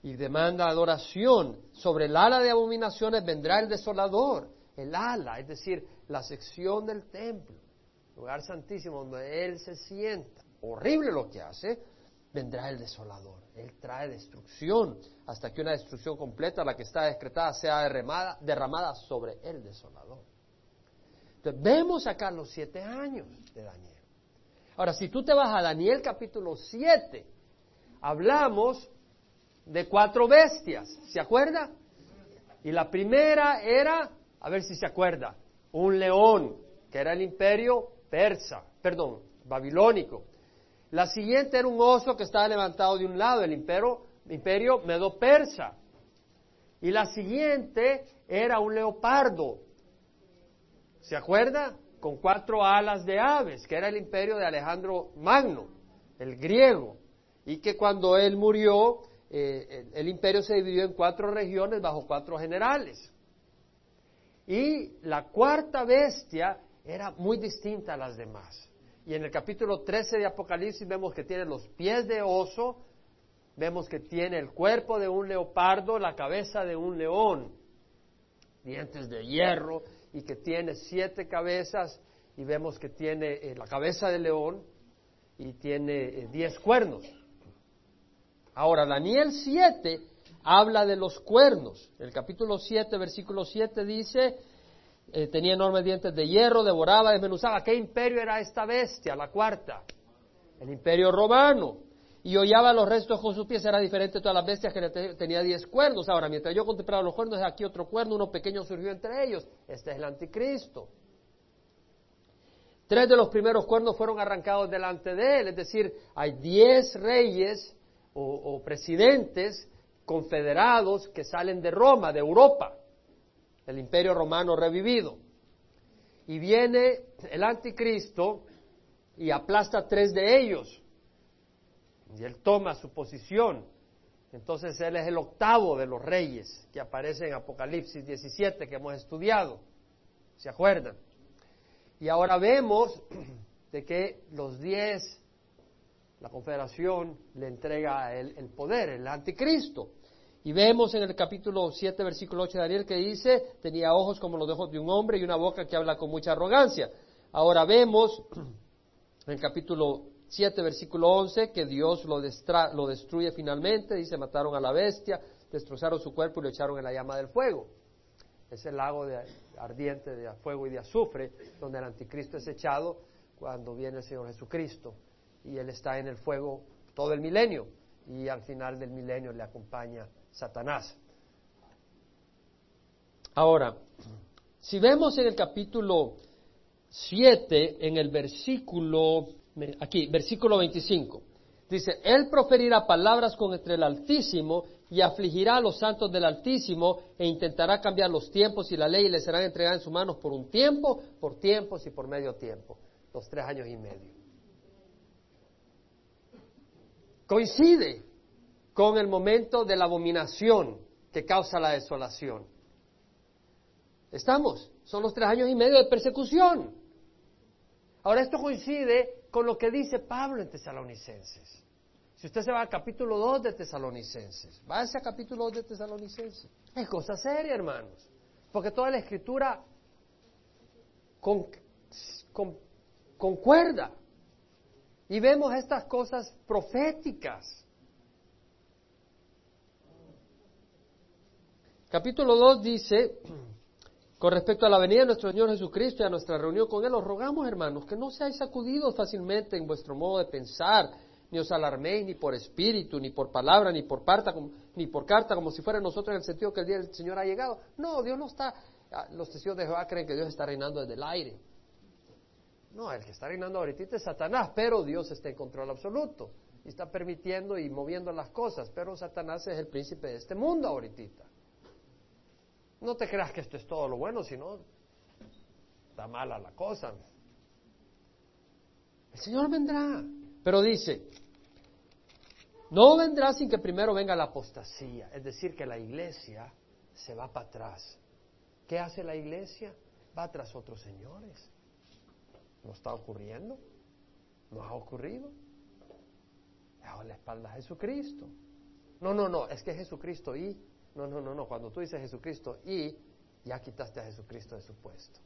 Y demanda adoración. Sobre el ala de abominaciones vendrá el desolador. El ala, es decir, la sección del templo, lugar santísimo donde él se sienta. Horrible lo que hace, vendrá el desolador. Él trae destrucción hasta que una destrucción completa, la que está decretada, sea derramada, sobre el desolador. Entonces, vemos acá los siete años de Daniel. Ahora, si tú te vas a Daniel capítulo 7, hablamos de cuatro bestias, ¿se acuerda? Y la primera era, a ver si se acuerda, un león, que era el imperio persa, perdón, babilónico. La siguiente era un oso que estaba levantado de un lado, el imperio, imperio medo-persa. Y la siguiente era un leopardo, ¿se acuerda? Con cuatro alas de aves, que era el imperio de Alejandro Magno, el griego. Y que cuando él murió, eh, el imperio se dividió en cuatro regiones bajo cuatro generales. Y la cuarta bestia era muy distinta a las demás. Y en el capítulo 13 de Apocalipsis vemos que tiene los pies de oso, vemos que tiene el cuerpo de un leopardo, la cabeza de un león, dientes de hierro, y que tiene siete cabezas, y vemos que tiene eh, la cabeza de león y tiene eh, diez cuernos. Ahora, Daniel 7 habla de los cuernos. El capítulo 7, versículo 7 dice, eh, tenía enormes dientes de hierro, devoraba, desmenuzaba. ¿Qué imperio era esta bestia, la cuarta? El imperio romano. Y hollaba los restos con sus pies, era diferente de todas las bestias que tenía diez cuernos. Ahora, mientras yo contemplaba los cuernos, aquí otro cuerno, uno pequeño surgió entre ellos. Este es el anticristo. Tres de los primeros cuernos fueron arrancados delante de él, es decir, hay diez reyes o, presidentes confederados que salen de Roma, de Europa, el imperio romano revivido. Y viene el anticristo y aplasta tres de ellos. Y él toma su posición. Entonces él es el octavo de los reyes que aparece en Apocalipsis 17 que hemos estudiado. ¿Se acuerdan? Y ahora vemos de que los diez la confederación le entrega él el poder, el anticristo. Y vemos en el capítulo 7, versículo 8 de Daniel que dice, tenía ojos como los ojos de un hombre y una boca que habla con mucha arrogancia. Ahora vemos en el capítulo 7, versículo 11, que Dios lo, lo destruye finalmente, dice, mataron a la bestia, destrozaron su cuerpo y lo echaron en la llama del fuego. Es el lago de, ardiente de fuego y de azufre, donde el anticristo es echado cuando viene el Señor Jesucristo y Él está en el fuego todo el milenio y al final del milenio le acompaña Satanás. Ahora, si vemos en el capítulo 7, en el versículo, aquí, versículo 25, dice, Él proferirá palabras con entre el Altísimo y afligirá a los santos del Altísimo e intentará cambiar los tiempos y la ley y le serán entregadas en sus manos por un tiempo, por tiempos y por medio tiempo, los tres años y medio coincide con el momento de la abominación que causa la desolación. ¿Estamos? Son los tres años y medio de persecución. Ahora esto coincide con lo que dice Pablo en Tesalonicenses. Si usted se va al capítulo 2 de Tesalonicenses, váyase al capítulo 2 de Tesalonicenses. Es cosa seria, hermanos. Porque toda la escritura concuerda. Y vemos estas cosas proféticas. Capítulo 2 dice, con respecto a la venida de nuestro Señor Jesucristo y a nuestra reunión con Él, os rogamos, hermanos, que no seáis sacudidos fácilmente en vuestro modo de pensar, ni os alarméis ni por espíritu, ni por palabra, ni por, ni por carta, como si fuera nosotros en el sentido que el día del Señor ha llegado. No, Dios no está, ah, los testigos de Jehová creen que Dios está reinando desde el aire. No, el que está reinando ahorita es Satanás, pero Dios está en control absoluto y está permitiendo y moviendo las cosas, pero Satanás es el príncipe de este mundo ahorita. No te creas que esto es todo lo bueno, sino está mala la cosa. El Señor vendrá, pero dice, no vendrá sin que primero venga la apostasía, es decir, que la iglesia se va para atrás. ¿Qué hace la iglesia? Va tras otros señores. ¿No está ocurriendo? ¿No ha ocurrido? Le la espalda a Jesucristo. No, no, no, es que Jesucristo y... No, no, no, no, cuando tú dices Jesucristo y, ya quitaste a Jesucristo de su puesto.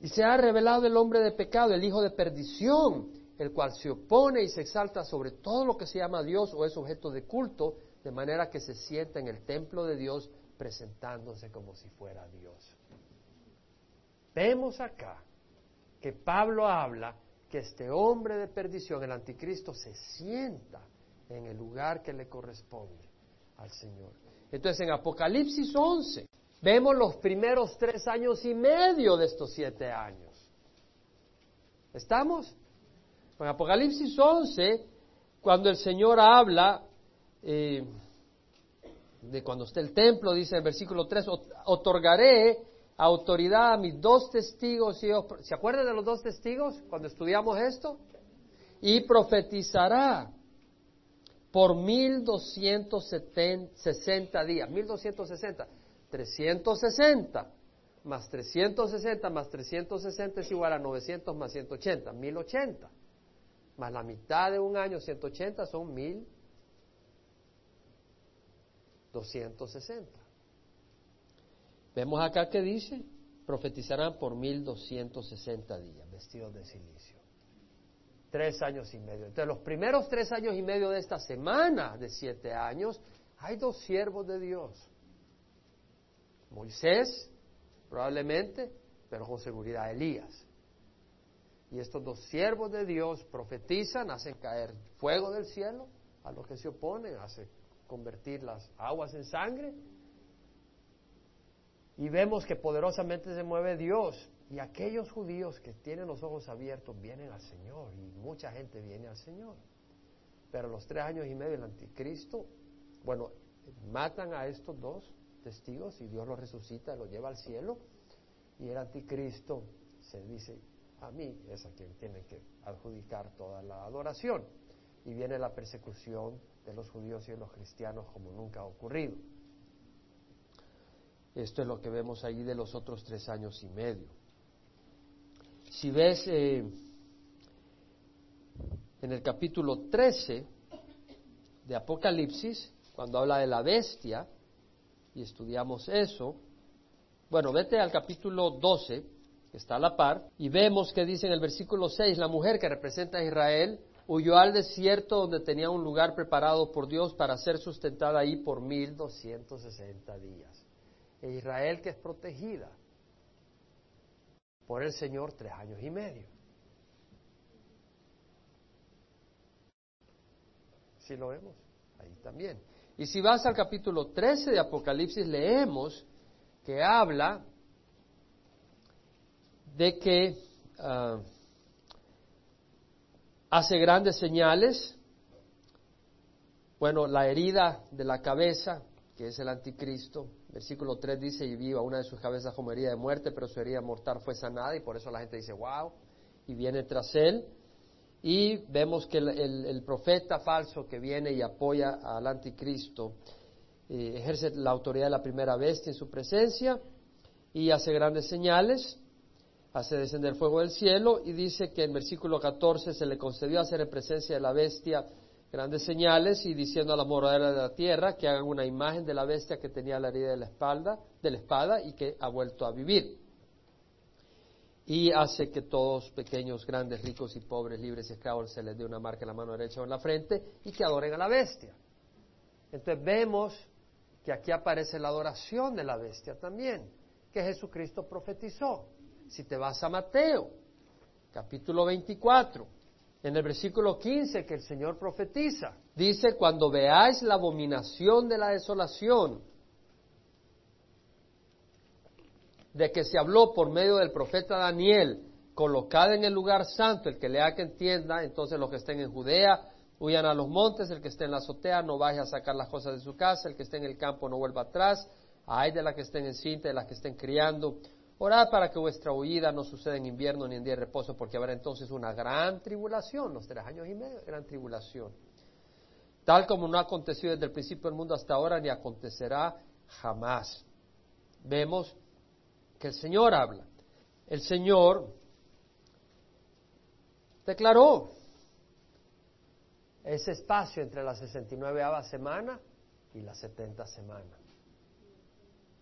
Y se ha revelado el hombre de pecado, el hijo de perdición, el cual se opone y se exalta sobre todo lo que se llama Dios o es objeto de culto, de manera que se sienta en el templo de Dios presentándose como si fuera Dios. Vemos acá que Pablo habla que este hombre de perdición, el anticristo, se sienta en el lugar que le corresponde al Señor. Entonces en Apocalipsis 11 vemos los primeros tres años y medio de estos siete años. ¿Estamos? En Apocalipsis 11, cuando el Señor habla eh, de cuando esté el templo, dice en el versículo 3, otorgaré autoridad a mis dos testigos. Y ¿Se acuerdan de los dos testigos cuando estudiamos esto? Y profetizará por 1260 días. 1260. 360 más 360 más 360 es igual a 900 más 180, 1080. Más la mitad de un año, 180, son 1260. Vemos acá que dice, profetizarán por 1260 días, vestidos de silicio. Tres años y medio. Entonces, los primeros tres años y medio de esta semana de siete años, hay dos siervos de Dios Moisés, probablemente, pero con seguridad Elías. Y estos dos siervos de Dios profetizan, hacen caer fuego del cielo a los que se oponen, hacen convertir las aguas en sangre. Y vemos que poderosamente se mueve Dios. Y aquellos judíos que tienen los ojos abiertos vienen al Señor. Y mucha gente viene al Señor. Pero los tres años y medio del anticristo, bueno, matan a estos dos testigos y Dios lo resucita, lo lleva al cielo y el anticristo se dice, a mí es a quien tiene que adjudicar toda la adoración. Y viene la persecución de los judíos y de los cristianos como nunca ha ocurrido. Esto es lo que vemos ahí de los otros tres años y medio. Si ves eh, en el capítulo 13 de Apocalipsis, cuando habla de la bestia, y estudiamos eso. Bueno, vete al capítulo 12, que está a la par, y vemos que dice en el versículo 6, la mujer que representa a Israel huyó al desierto donde tenía un lugar preparado por Dios para ser sustentada ahí por 1260 días. E Israel que es protegida por el Señor tres años y medio. ¿Sí lo vemos? Ahí también. Y si vas al capítulo 13 de Apocalipsis, leemos que habla de que ah, hace grandes señales. Bueno, la herida de la cabeza, que es el anticristo. Versículo 3 dice, y viva una de sus cabezas como herida de muerte, pero su herida mortal fue sanada, y por eso la gente dice, wow, y viene tras él. Y vemos que el, profeta falso que viene y apoya al anticristo eh, ejerce la autoridad de la primera bestia en su presencia y hace grandes señales, hace descender fuego del cielo y dice que en versículo 14 se le concedió hacer en presencia de la bestia grandes señales y diciendo a la moradera de la tierra que hagan una imagen de la bestia que tenía la herida de la espalda, de la espada y que ha vuelto a vivir y hace que todos, pequeños, grandes, ricos y pobres, libres y esclavos, se les dé una marca en la mano derecha o en la frente y que adoren a la bestia. Entonces vemos que aquí aparece la adoración de la bestia también, que Jesucristo profetizó. Si te vas a Mateo, capítulo 24, en el versículo 15 que el Señor profetiza, dice, cuando veáis la abominación de la desolación, de que se habló por medio del profeta Daniel, colocada en el lugar santo, el que lea que entienda, entonces los que estén en Judea huyan a los montes, el que esté en la azotea no vaya a sacar las cosas de su casa, el que esté en el campo no vuelva atrás, hay de las que estén en cinta, de las que estén criando. Orad para que vuestra huida no suceda en invierno ni en día de reposo, porque habrá entonces una gran tribulación, los tres años y medio, gran tribulación. Tal como no ha acontecido desde el principio del mundo hasta ahora, ni acontecerá jamás. Vemos que el Señor habla. El Señor declaró ese espacio entre la 69 semana y la 70 semana.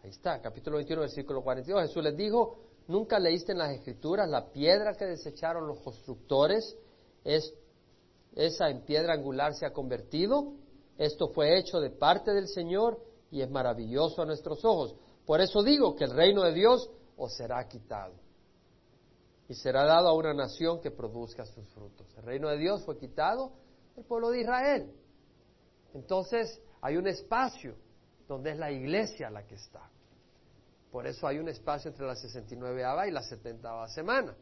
Ahí está, capítulo 21, versículo 42. Jesús les dijo, ¿nunca leíste en las escrituras la piedra que desecharon los constructores? Es, esa en piedra angular se ha convertido. Esto fue hecho de parte del Señor y es maravilloso a nuestros ojos. Por eso digo que el reino de Dios os será quitado y será dado a una nación que produzca sus frutos. El reino de Dios fue quitado, el pueblo de Israel. Entonces hay un espacio donde es la iglesia la que está. Por eso hay un espacio entre la 69 y la 70 semana.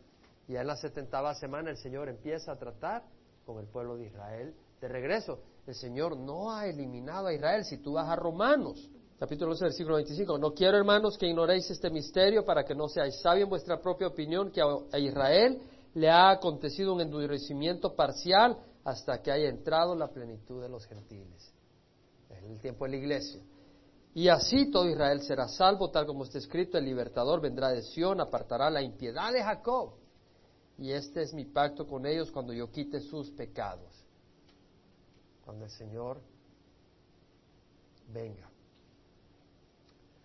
Y en la 70 semana el Señor empieza a tratar con el pueblo de Israel de regreso. El Señor no ha eliminado a Israel. Si tú vas a Romanos, capítulo 11, versículo 25, no quiero, hermanos, que ignoréis este misterio para que no seáis sabios en vuestra propia opinión que a Israel le ha acontecido un endurecimiento parcial hasta que haya entrado la plenitud de los gentiles. Es el tiempo de la iglesia. Y así todo Israel será salvo, tal como está escrito, el libertador vendrá de Sión, apartará la impiedad de Jacob. Y este es mi pacto con ellos cuando yo quite sus pecados. Cuando el Señor venga.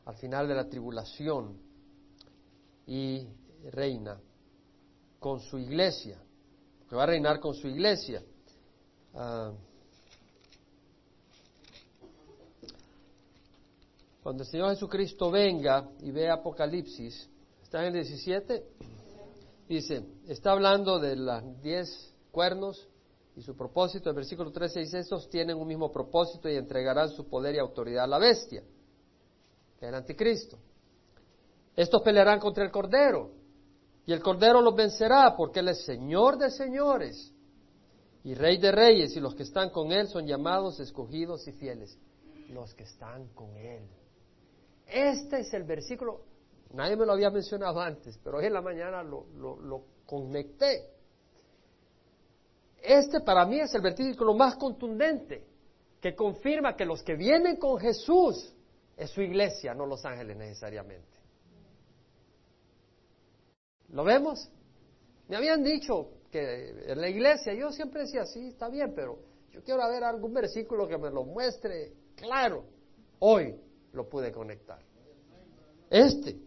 Al final de la tribulación y reina con su iglesia, que va a reinar con su iglesia. Ah, cuando el Señor Jesucristo venga y ve Apocalipsis, está en el 17, dice, está hablando de las diez cuernos y su propósito, el versículo 13 dice, estos tienen un mismo propósito y entregarán su poder y autoridad a la bestia, que es el anticristo. Estos pelearán contra el Cordero y el Cordero los vencerá porque Él es Señor de señores y Rey de reyes y los que están con Él son llamados, escogidos y fieles. Los que están con Él. Este es el versículo, nadie me lo había mencionado antes, pero hoy en la mañana lo, conecté. Este para mí es el versículo más contundente, que confirma que los que vienen con Jesús es su iglesia, no los ángeles necesariamente. ¿Lo vemos? Me habían dicho que en la iglesia, yo siempre decía, sí, está bien, pero yo quiero ver algún versículo que me lo muestre claro. Hoy lo pude conectar. Este.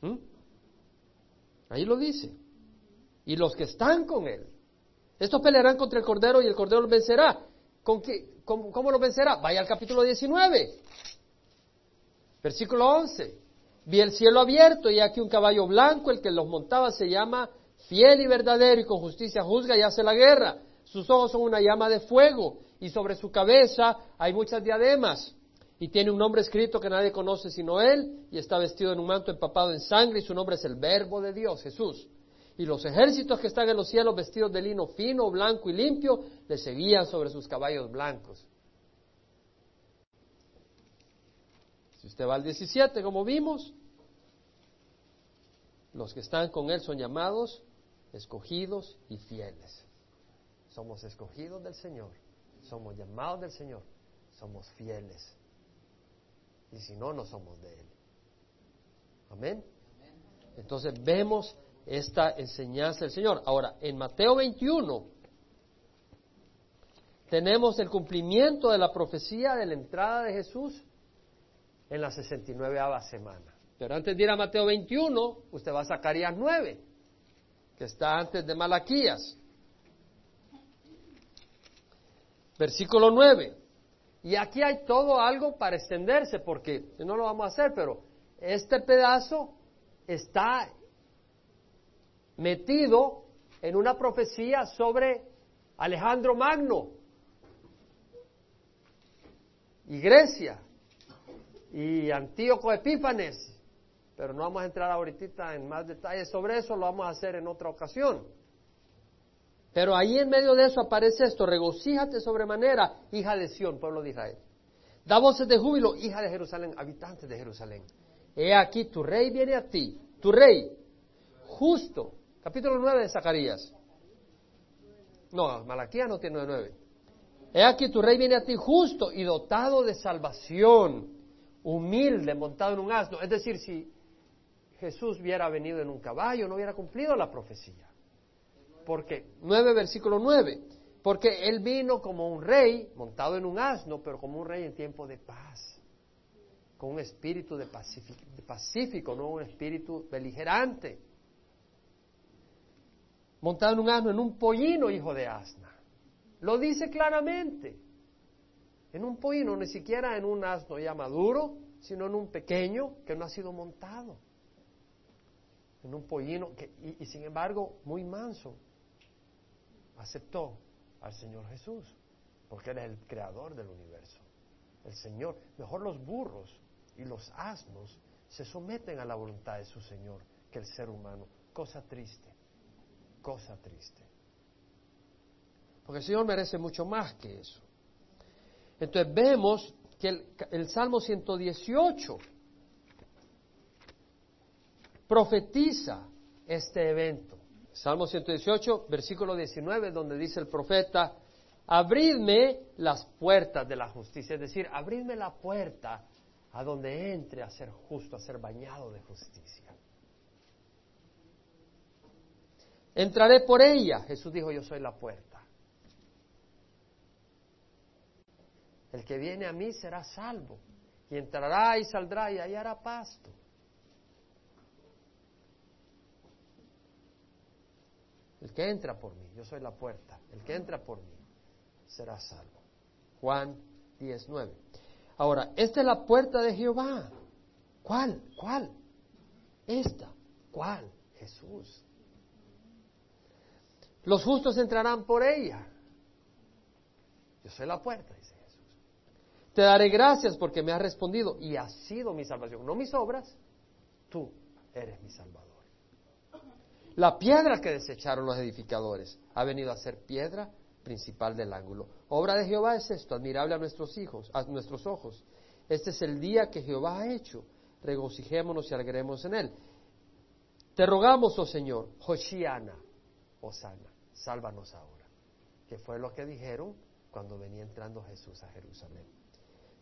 ¿Mm? Ahí lo dice. Y los que están con él. Estos pelearán contra el Cordero y el Cordero los vencerá. ¿Con qué? ¿Cómo, cómo los vencerá? Vaya al capítulo 19. Versículo 11. Vi el cielo abierto y aquí un caballo blanco, el que los montaba se llama fiel y verdadero y con justicia juzga y hace la guerra. Sus ojos son una llama de fuego y sobre su cabeza hay muchas diademas y tiene un nombre escrito que nadie conoce sino Él, y está vestido en un manto empapado en sangre, y su nombre es el Verbo de Dios, Jesús. Y los ejércitos que están en los cielos vestidos de lino fino, blanco y limpio, le seguían sobre sus caballos blancos. Si usted va al 17, como vimos, los que están con Él son llamados, escogidos y fieles. Somos escogidos del Señor, somos llamados del Señor, somos fieles. Y si no, no somos de Él. Amén. Entonces vemos esta enseñanza del Señor. Ahora, en Mateo 21 tenemos el cumplimiento de la profecía de la entrada de Jesús en la 69 semana. Pero antes de ir a Mateo 21, usted va a Zacarías 9, que está antes de Malaquías. Versículo 9. Y aquí hay todo algo para extenderse, porque no lo vamos a hacer, pero este pedazo está metido en una profecía sobre Alejandro Magno y Grecia y Antíoco Epífanes. Pero no vamos a entrar ahorita en más detalles sobre eso, lo vamos a hacer en otra ocasión. Pero ahí en medio de eso aparece esto, regocíjate sobremanera, hija de Sión, pueblo de Israel. Da voces de júbilo, hija de Jerusalén, habitantes de Jerusalén. He aquí, tu rey viene a ti, tu rey, justo. Capítulo 9 de Zacarías. No, Malaquía no tiene 9. He aquí, tu rey viene a ti justo y dotado de salvación, humilde, montado en un asno. Es decir, si Jesús hubiera venido en un caballo, no hubiera cumplido la profecía porque 9 versículo 9, porque él vino como un rey montado en un asno, pero como un rey en tiempo de paz, con un espíritu de pacífico, no un espíritu beligerante. Montado en un asno, en un pollino, hijo de asna. Lo dice claramente. En un pollino, ni siquiera en un asno ya maduro, sino en un pequeño que no ha sido montado. En un pollino, que, y sin embargo muy manso, aceptó al Señor Jesús. porque Él es el creador del universo, el Señor. Mejor los burros y los asnos se someten a la voluntad de su Señor que el ser humano. Cosa triste, cosa triste. Porque el Señor merece mucho más que eso. Entonces vemos que el, el Salmo 118 profetiza este evento. Salmo 118, versículo 19, donde dice el profeta, abridme las puertas de la justicia, es decir, abridme la puerta a donde entre a ser justo, a ser bañado de justicia. Entraré por ella. Jesús dijo, yo soy la puerta. El que viene a mí será salvo. Y entrará y saldrá y hallará pasto. El que entra por mí, yo soy la puerta. El que entra por mí será salvo. Juan 19. Ahora, esta es la puerta de Jehová. ¿Cuál? ¿Cuál? Esta. ¿Cuál? Jesús. Los justos entrarán por ella. Yo soy la puerta, dice Jesús. Te daré gracias porque me has respondido y has sido mi salvación. No mis obras, tú eres mi salvador. La piedra que desecharon los edificadores ha venido a ser piedra principal del ángulo. Obra de Jehová es esto, admirable a nuestros hijos, a nuestros ojos. Este es el día que Jehová ha hecho. Regocijémonos y alegremos en él. Te rogamos, oh Señor, Hoshiana, Osana, sálvanos ahora. Que fue lo que dijeron cuando venía entrando Jesús a Jerusalén.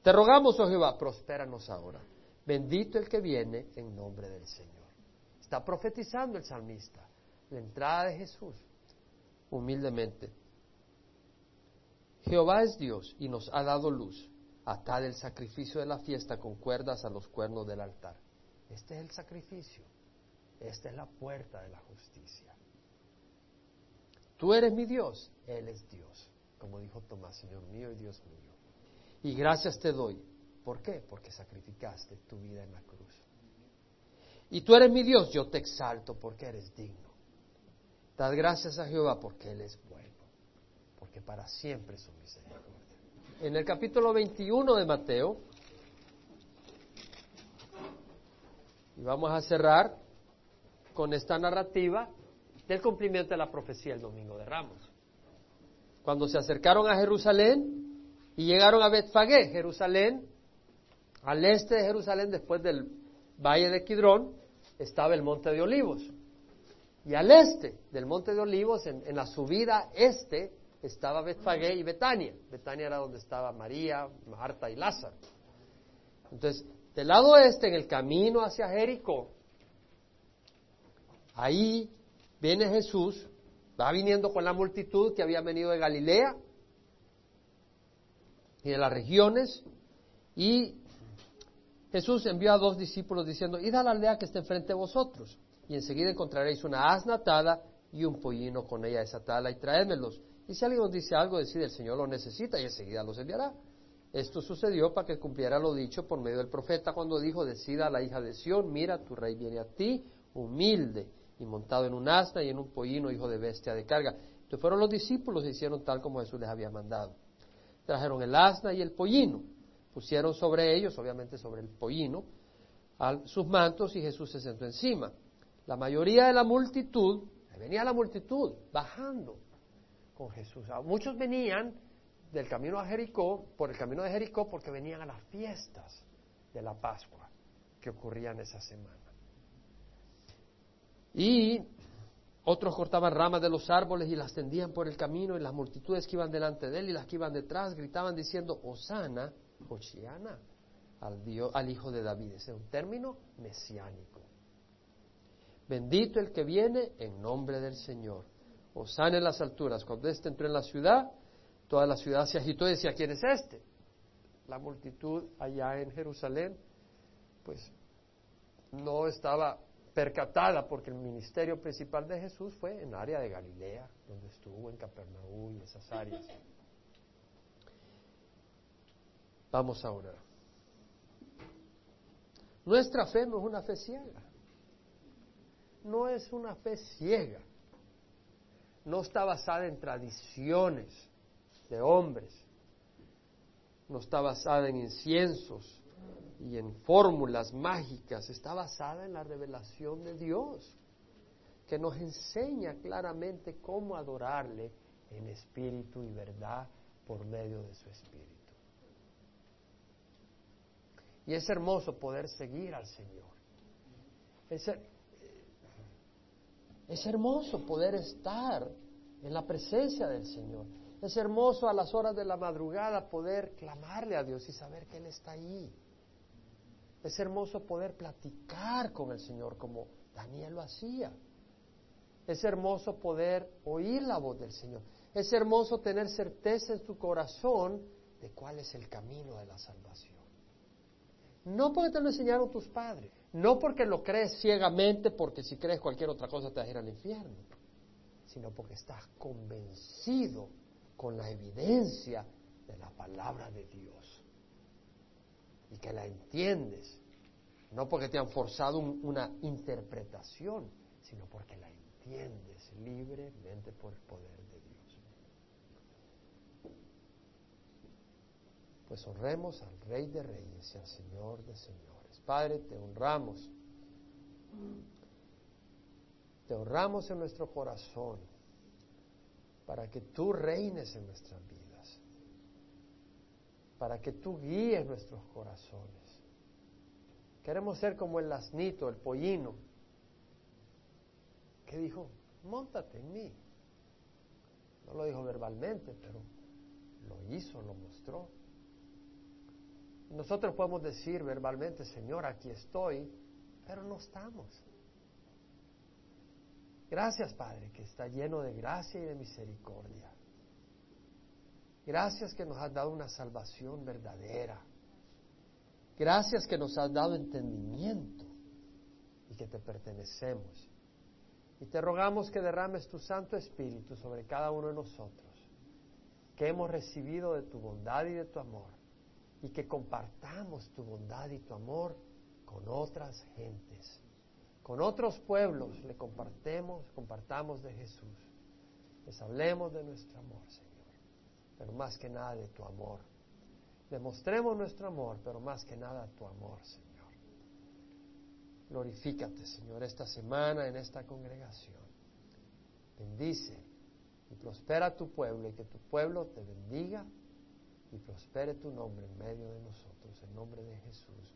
Te rogamos, oh Jehová, prospéranos ahora. Bendito el que viene en nombre del Señor. Está profetizando el salmista la entrada de Jesús humildemente. Jehová es Dios y nos ha dado luz. Atad el sacrificio de la fiesta con cuerdas a los cuernos del altar. Este es el sacrificio. Esta es la puerta de la justicia. Tú eres mi Dios, Él es Dios. Como dijo Tomás, Señor mío y Dios mío. Y gracias te doy. ¿Por qué? Porque sacrificaste tu vida en la cruz. Y tú eres mi Dios, yo te exalto porque eres digno. Dad gracias a Jehová porque Él es bueno que para siempre su misericordia. En el capítulo 21 de Mateo, y vamos a cerrar con esta narrativa del cumplimiento de la profecía el domingo de Ramos. Cuando se acercaron a Jerusalén y llegaron a Betfagé, Jerusalén, al este de Jerusalén, después del valle de Kidrón, estaba el monte de Olivos. Y al este del monte de Olivos, en, en la subida este, estaba Betfagé y Betania. Betania era donde estaba María, Marta y Lázaro. Entonces, del lado este, en el camino hacia Jericó, ahí viene Jesús, va viniendo con la multitud que había venido de Galilea y de las regiones, y Jesús envió a dos discípulos diciendo, id a la aldea que está enfrente de vosotros, y enseguida encontraréis una asna atada y un pollino con ella desatada, y traédmelos. Y si alguien nos dice algo, decide el Señor lo necesita y enseguida los enviará. Esto sucedió para que cumpliera lo dicho por medio del profeta cuando dijo, decida a la hija de Sión, mira, tu rey viene a ti, humilde y montado en un asna y en un pollino, hijo de bestia de carga. Entonces fueron los discípulos y hicieron tal como Jesús les había mandado. Trajeron el asna y el pollino, pusieron sobre ellos, obviamente sobre el pollino, sus mantos y Jesús se sentó encima. La mayoría de la multitud, venía la multitud bajando con Jesús. Muchos venían del camino a Jericó, por el camino de Jericó, porque venían a las fiestas de la Pascua que ocurrían esa semana. Y otros cortaban ramas de los árboles y las tendían por el camino, y las multitudes que iban delante de él y las que iban detrás gritaban diciendo, Osana, Hoshiana, al, Hijo de David. Es un término mesiánico. Bendito el que viene en nombre del Señor. Osana en las alturas. Cuando éste entró en la ciudad, toda la ciudad se agitó y decía, ¿quién es este? La multitud allá en Jerusalén, pues no estaba percatada porque el ministerio principal de Jesús fue en área de Galilea, donde estuvo en Capernaum y esas áreas. Vamos a orar. Nuestra fe no es una fe ciega. No es una fe ciega no está basada en tradiciones de hombres, no está basada en inciensos y en fórmulas mágicas, está basada en la revelación de Dios, que nos enseña claramente cómo adorarle en espíritu y verdad por medio de su espíritu. Y es hermoso poder seguir al Señor. Es, hermoso poder estar en la presencia del Señor. Es hermoso a las horas de la madrugada poder clamarle a Dios y saber que Él está ahí. Es hermoso poder platicar con el Señor como Daniel lo hacía. Es hermoso poder oír la voz del Señor. Es hermoso tener certeza en tu corazón de cuál es el camino de la salvación. No porque te lo enseñaron tus padres, no porque lo crees ciegamente, porque si crees cualquier otra cosa te vas a ir al infierno, sino porque estás convencido con la evidencia de la palabra de Dios. Y que la entiendes, no porque te han forzado una interpretación, sino porque la entiendes libremente por el poder de Dios. Pues honremos al Rey de Reyes y al Señor de Señores. Padre, te honramos. Te honramos en nuestro corazón para que tú reines en nuestras vidas, para que tú guíes nuestros corazones. Queremos ser como el asnito, el pollino, que dijo, montate en mí. No lo dijo verbalmente, pero lo hizo, lo mostró. Nosotros podemos decir verbalmente, Señor, aquí estoy, pero no estamos. Gracias, Padre, que está lleno de gracia y de misericordia. Gracias que nos has dado una salvación verdadera. Gracias que nos has dado entendimiento y que te pertenecemos. Y te rogamos que derrames tu Santo Espíritu sobre cada uno de nosotros, que hemos recibido de tu bondad y de tu amor y que compartamos tu bondad y tu amor con otras gentes, con otros pueblos, le compartemos, compartamos de Jesús, les hablemos de nuestro amor, Señor, pero más que nada de tu amor. Demostremos nuestro amor, pero más que nada tu amor, Señor. Glorifícate, Señor, esta semana en esta congregación. Bendice y prospera tu pueblo y que tu pueblo te bendiga y prospere tu nombre en medio de nosotros. En nombre de Jesús.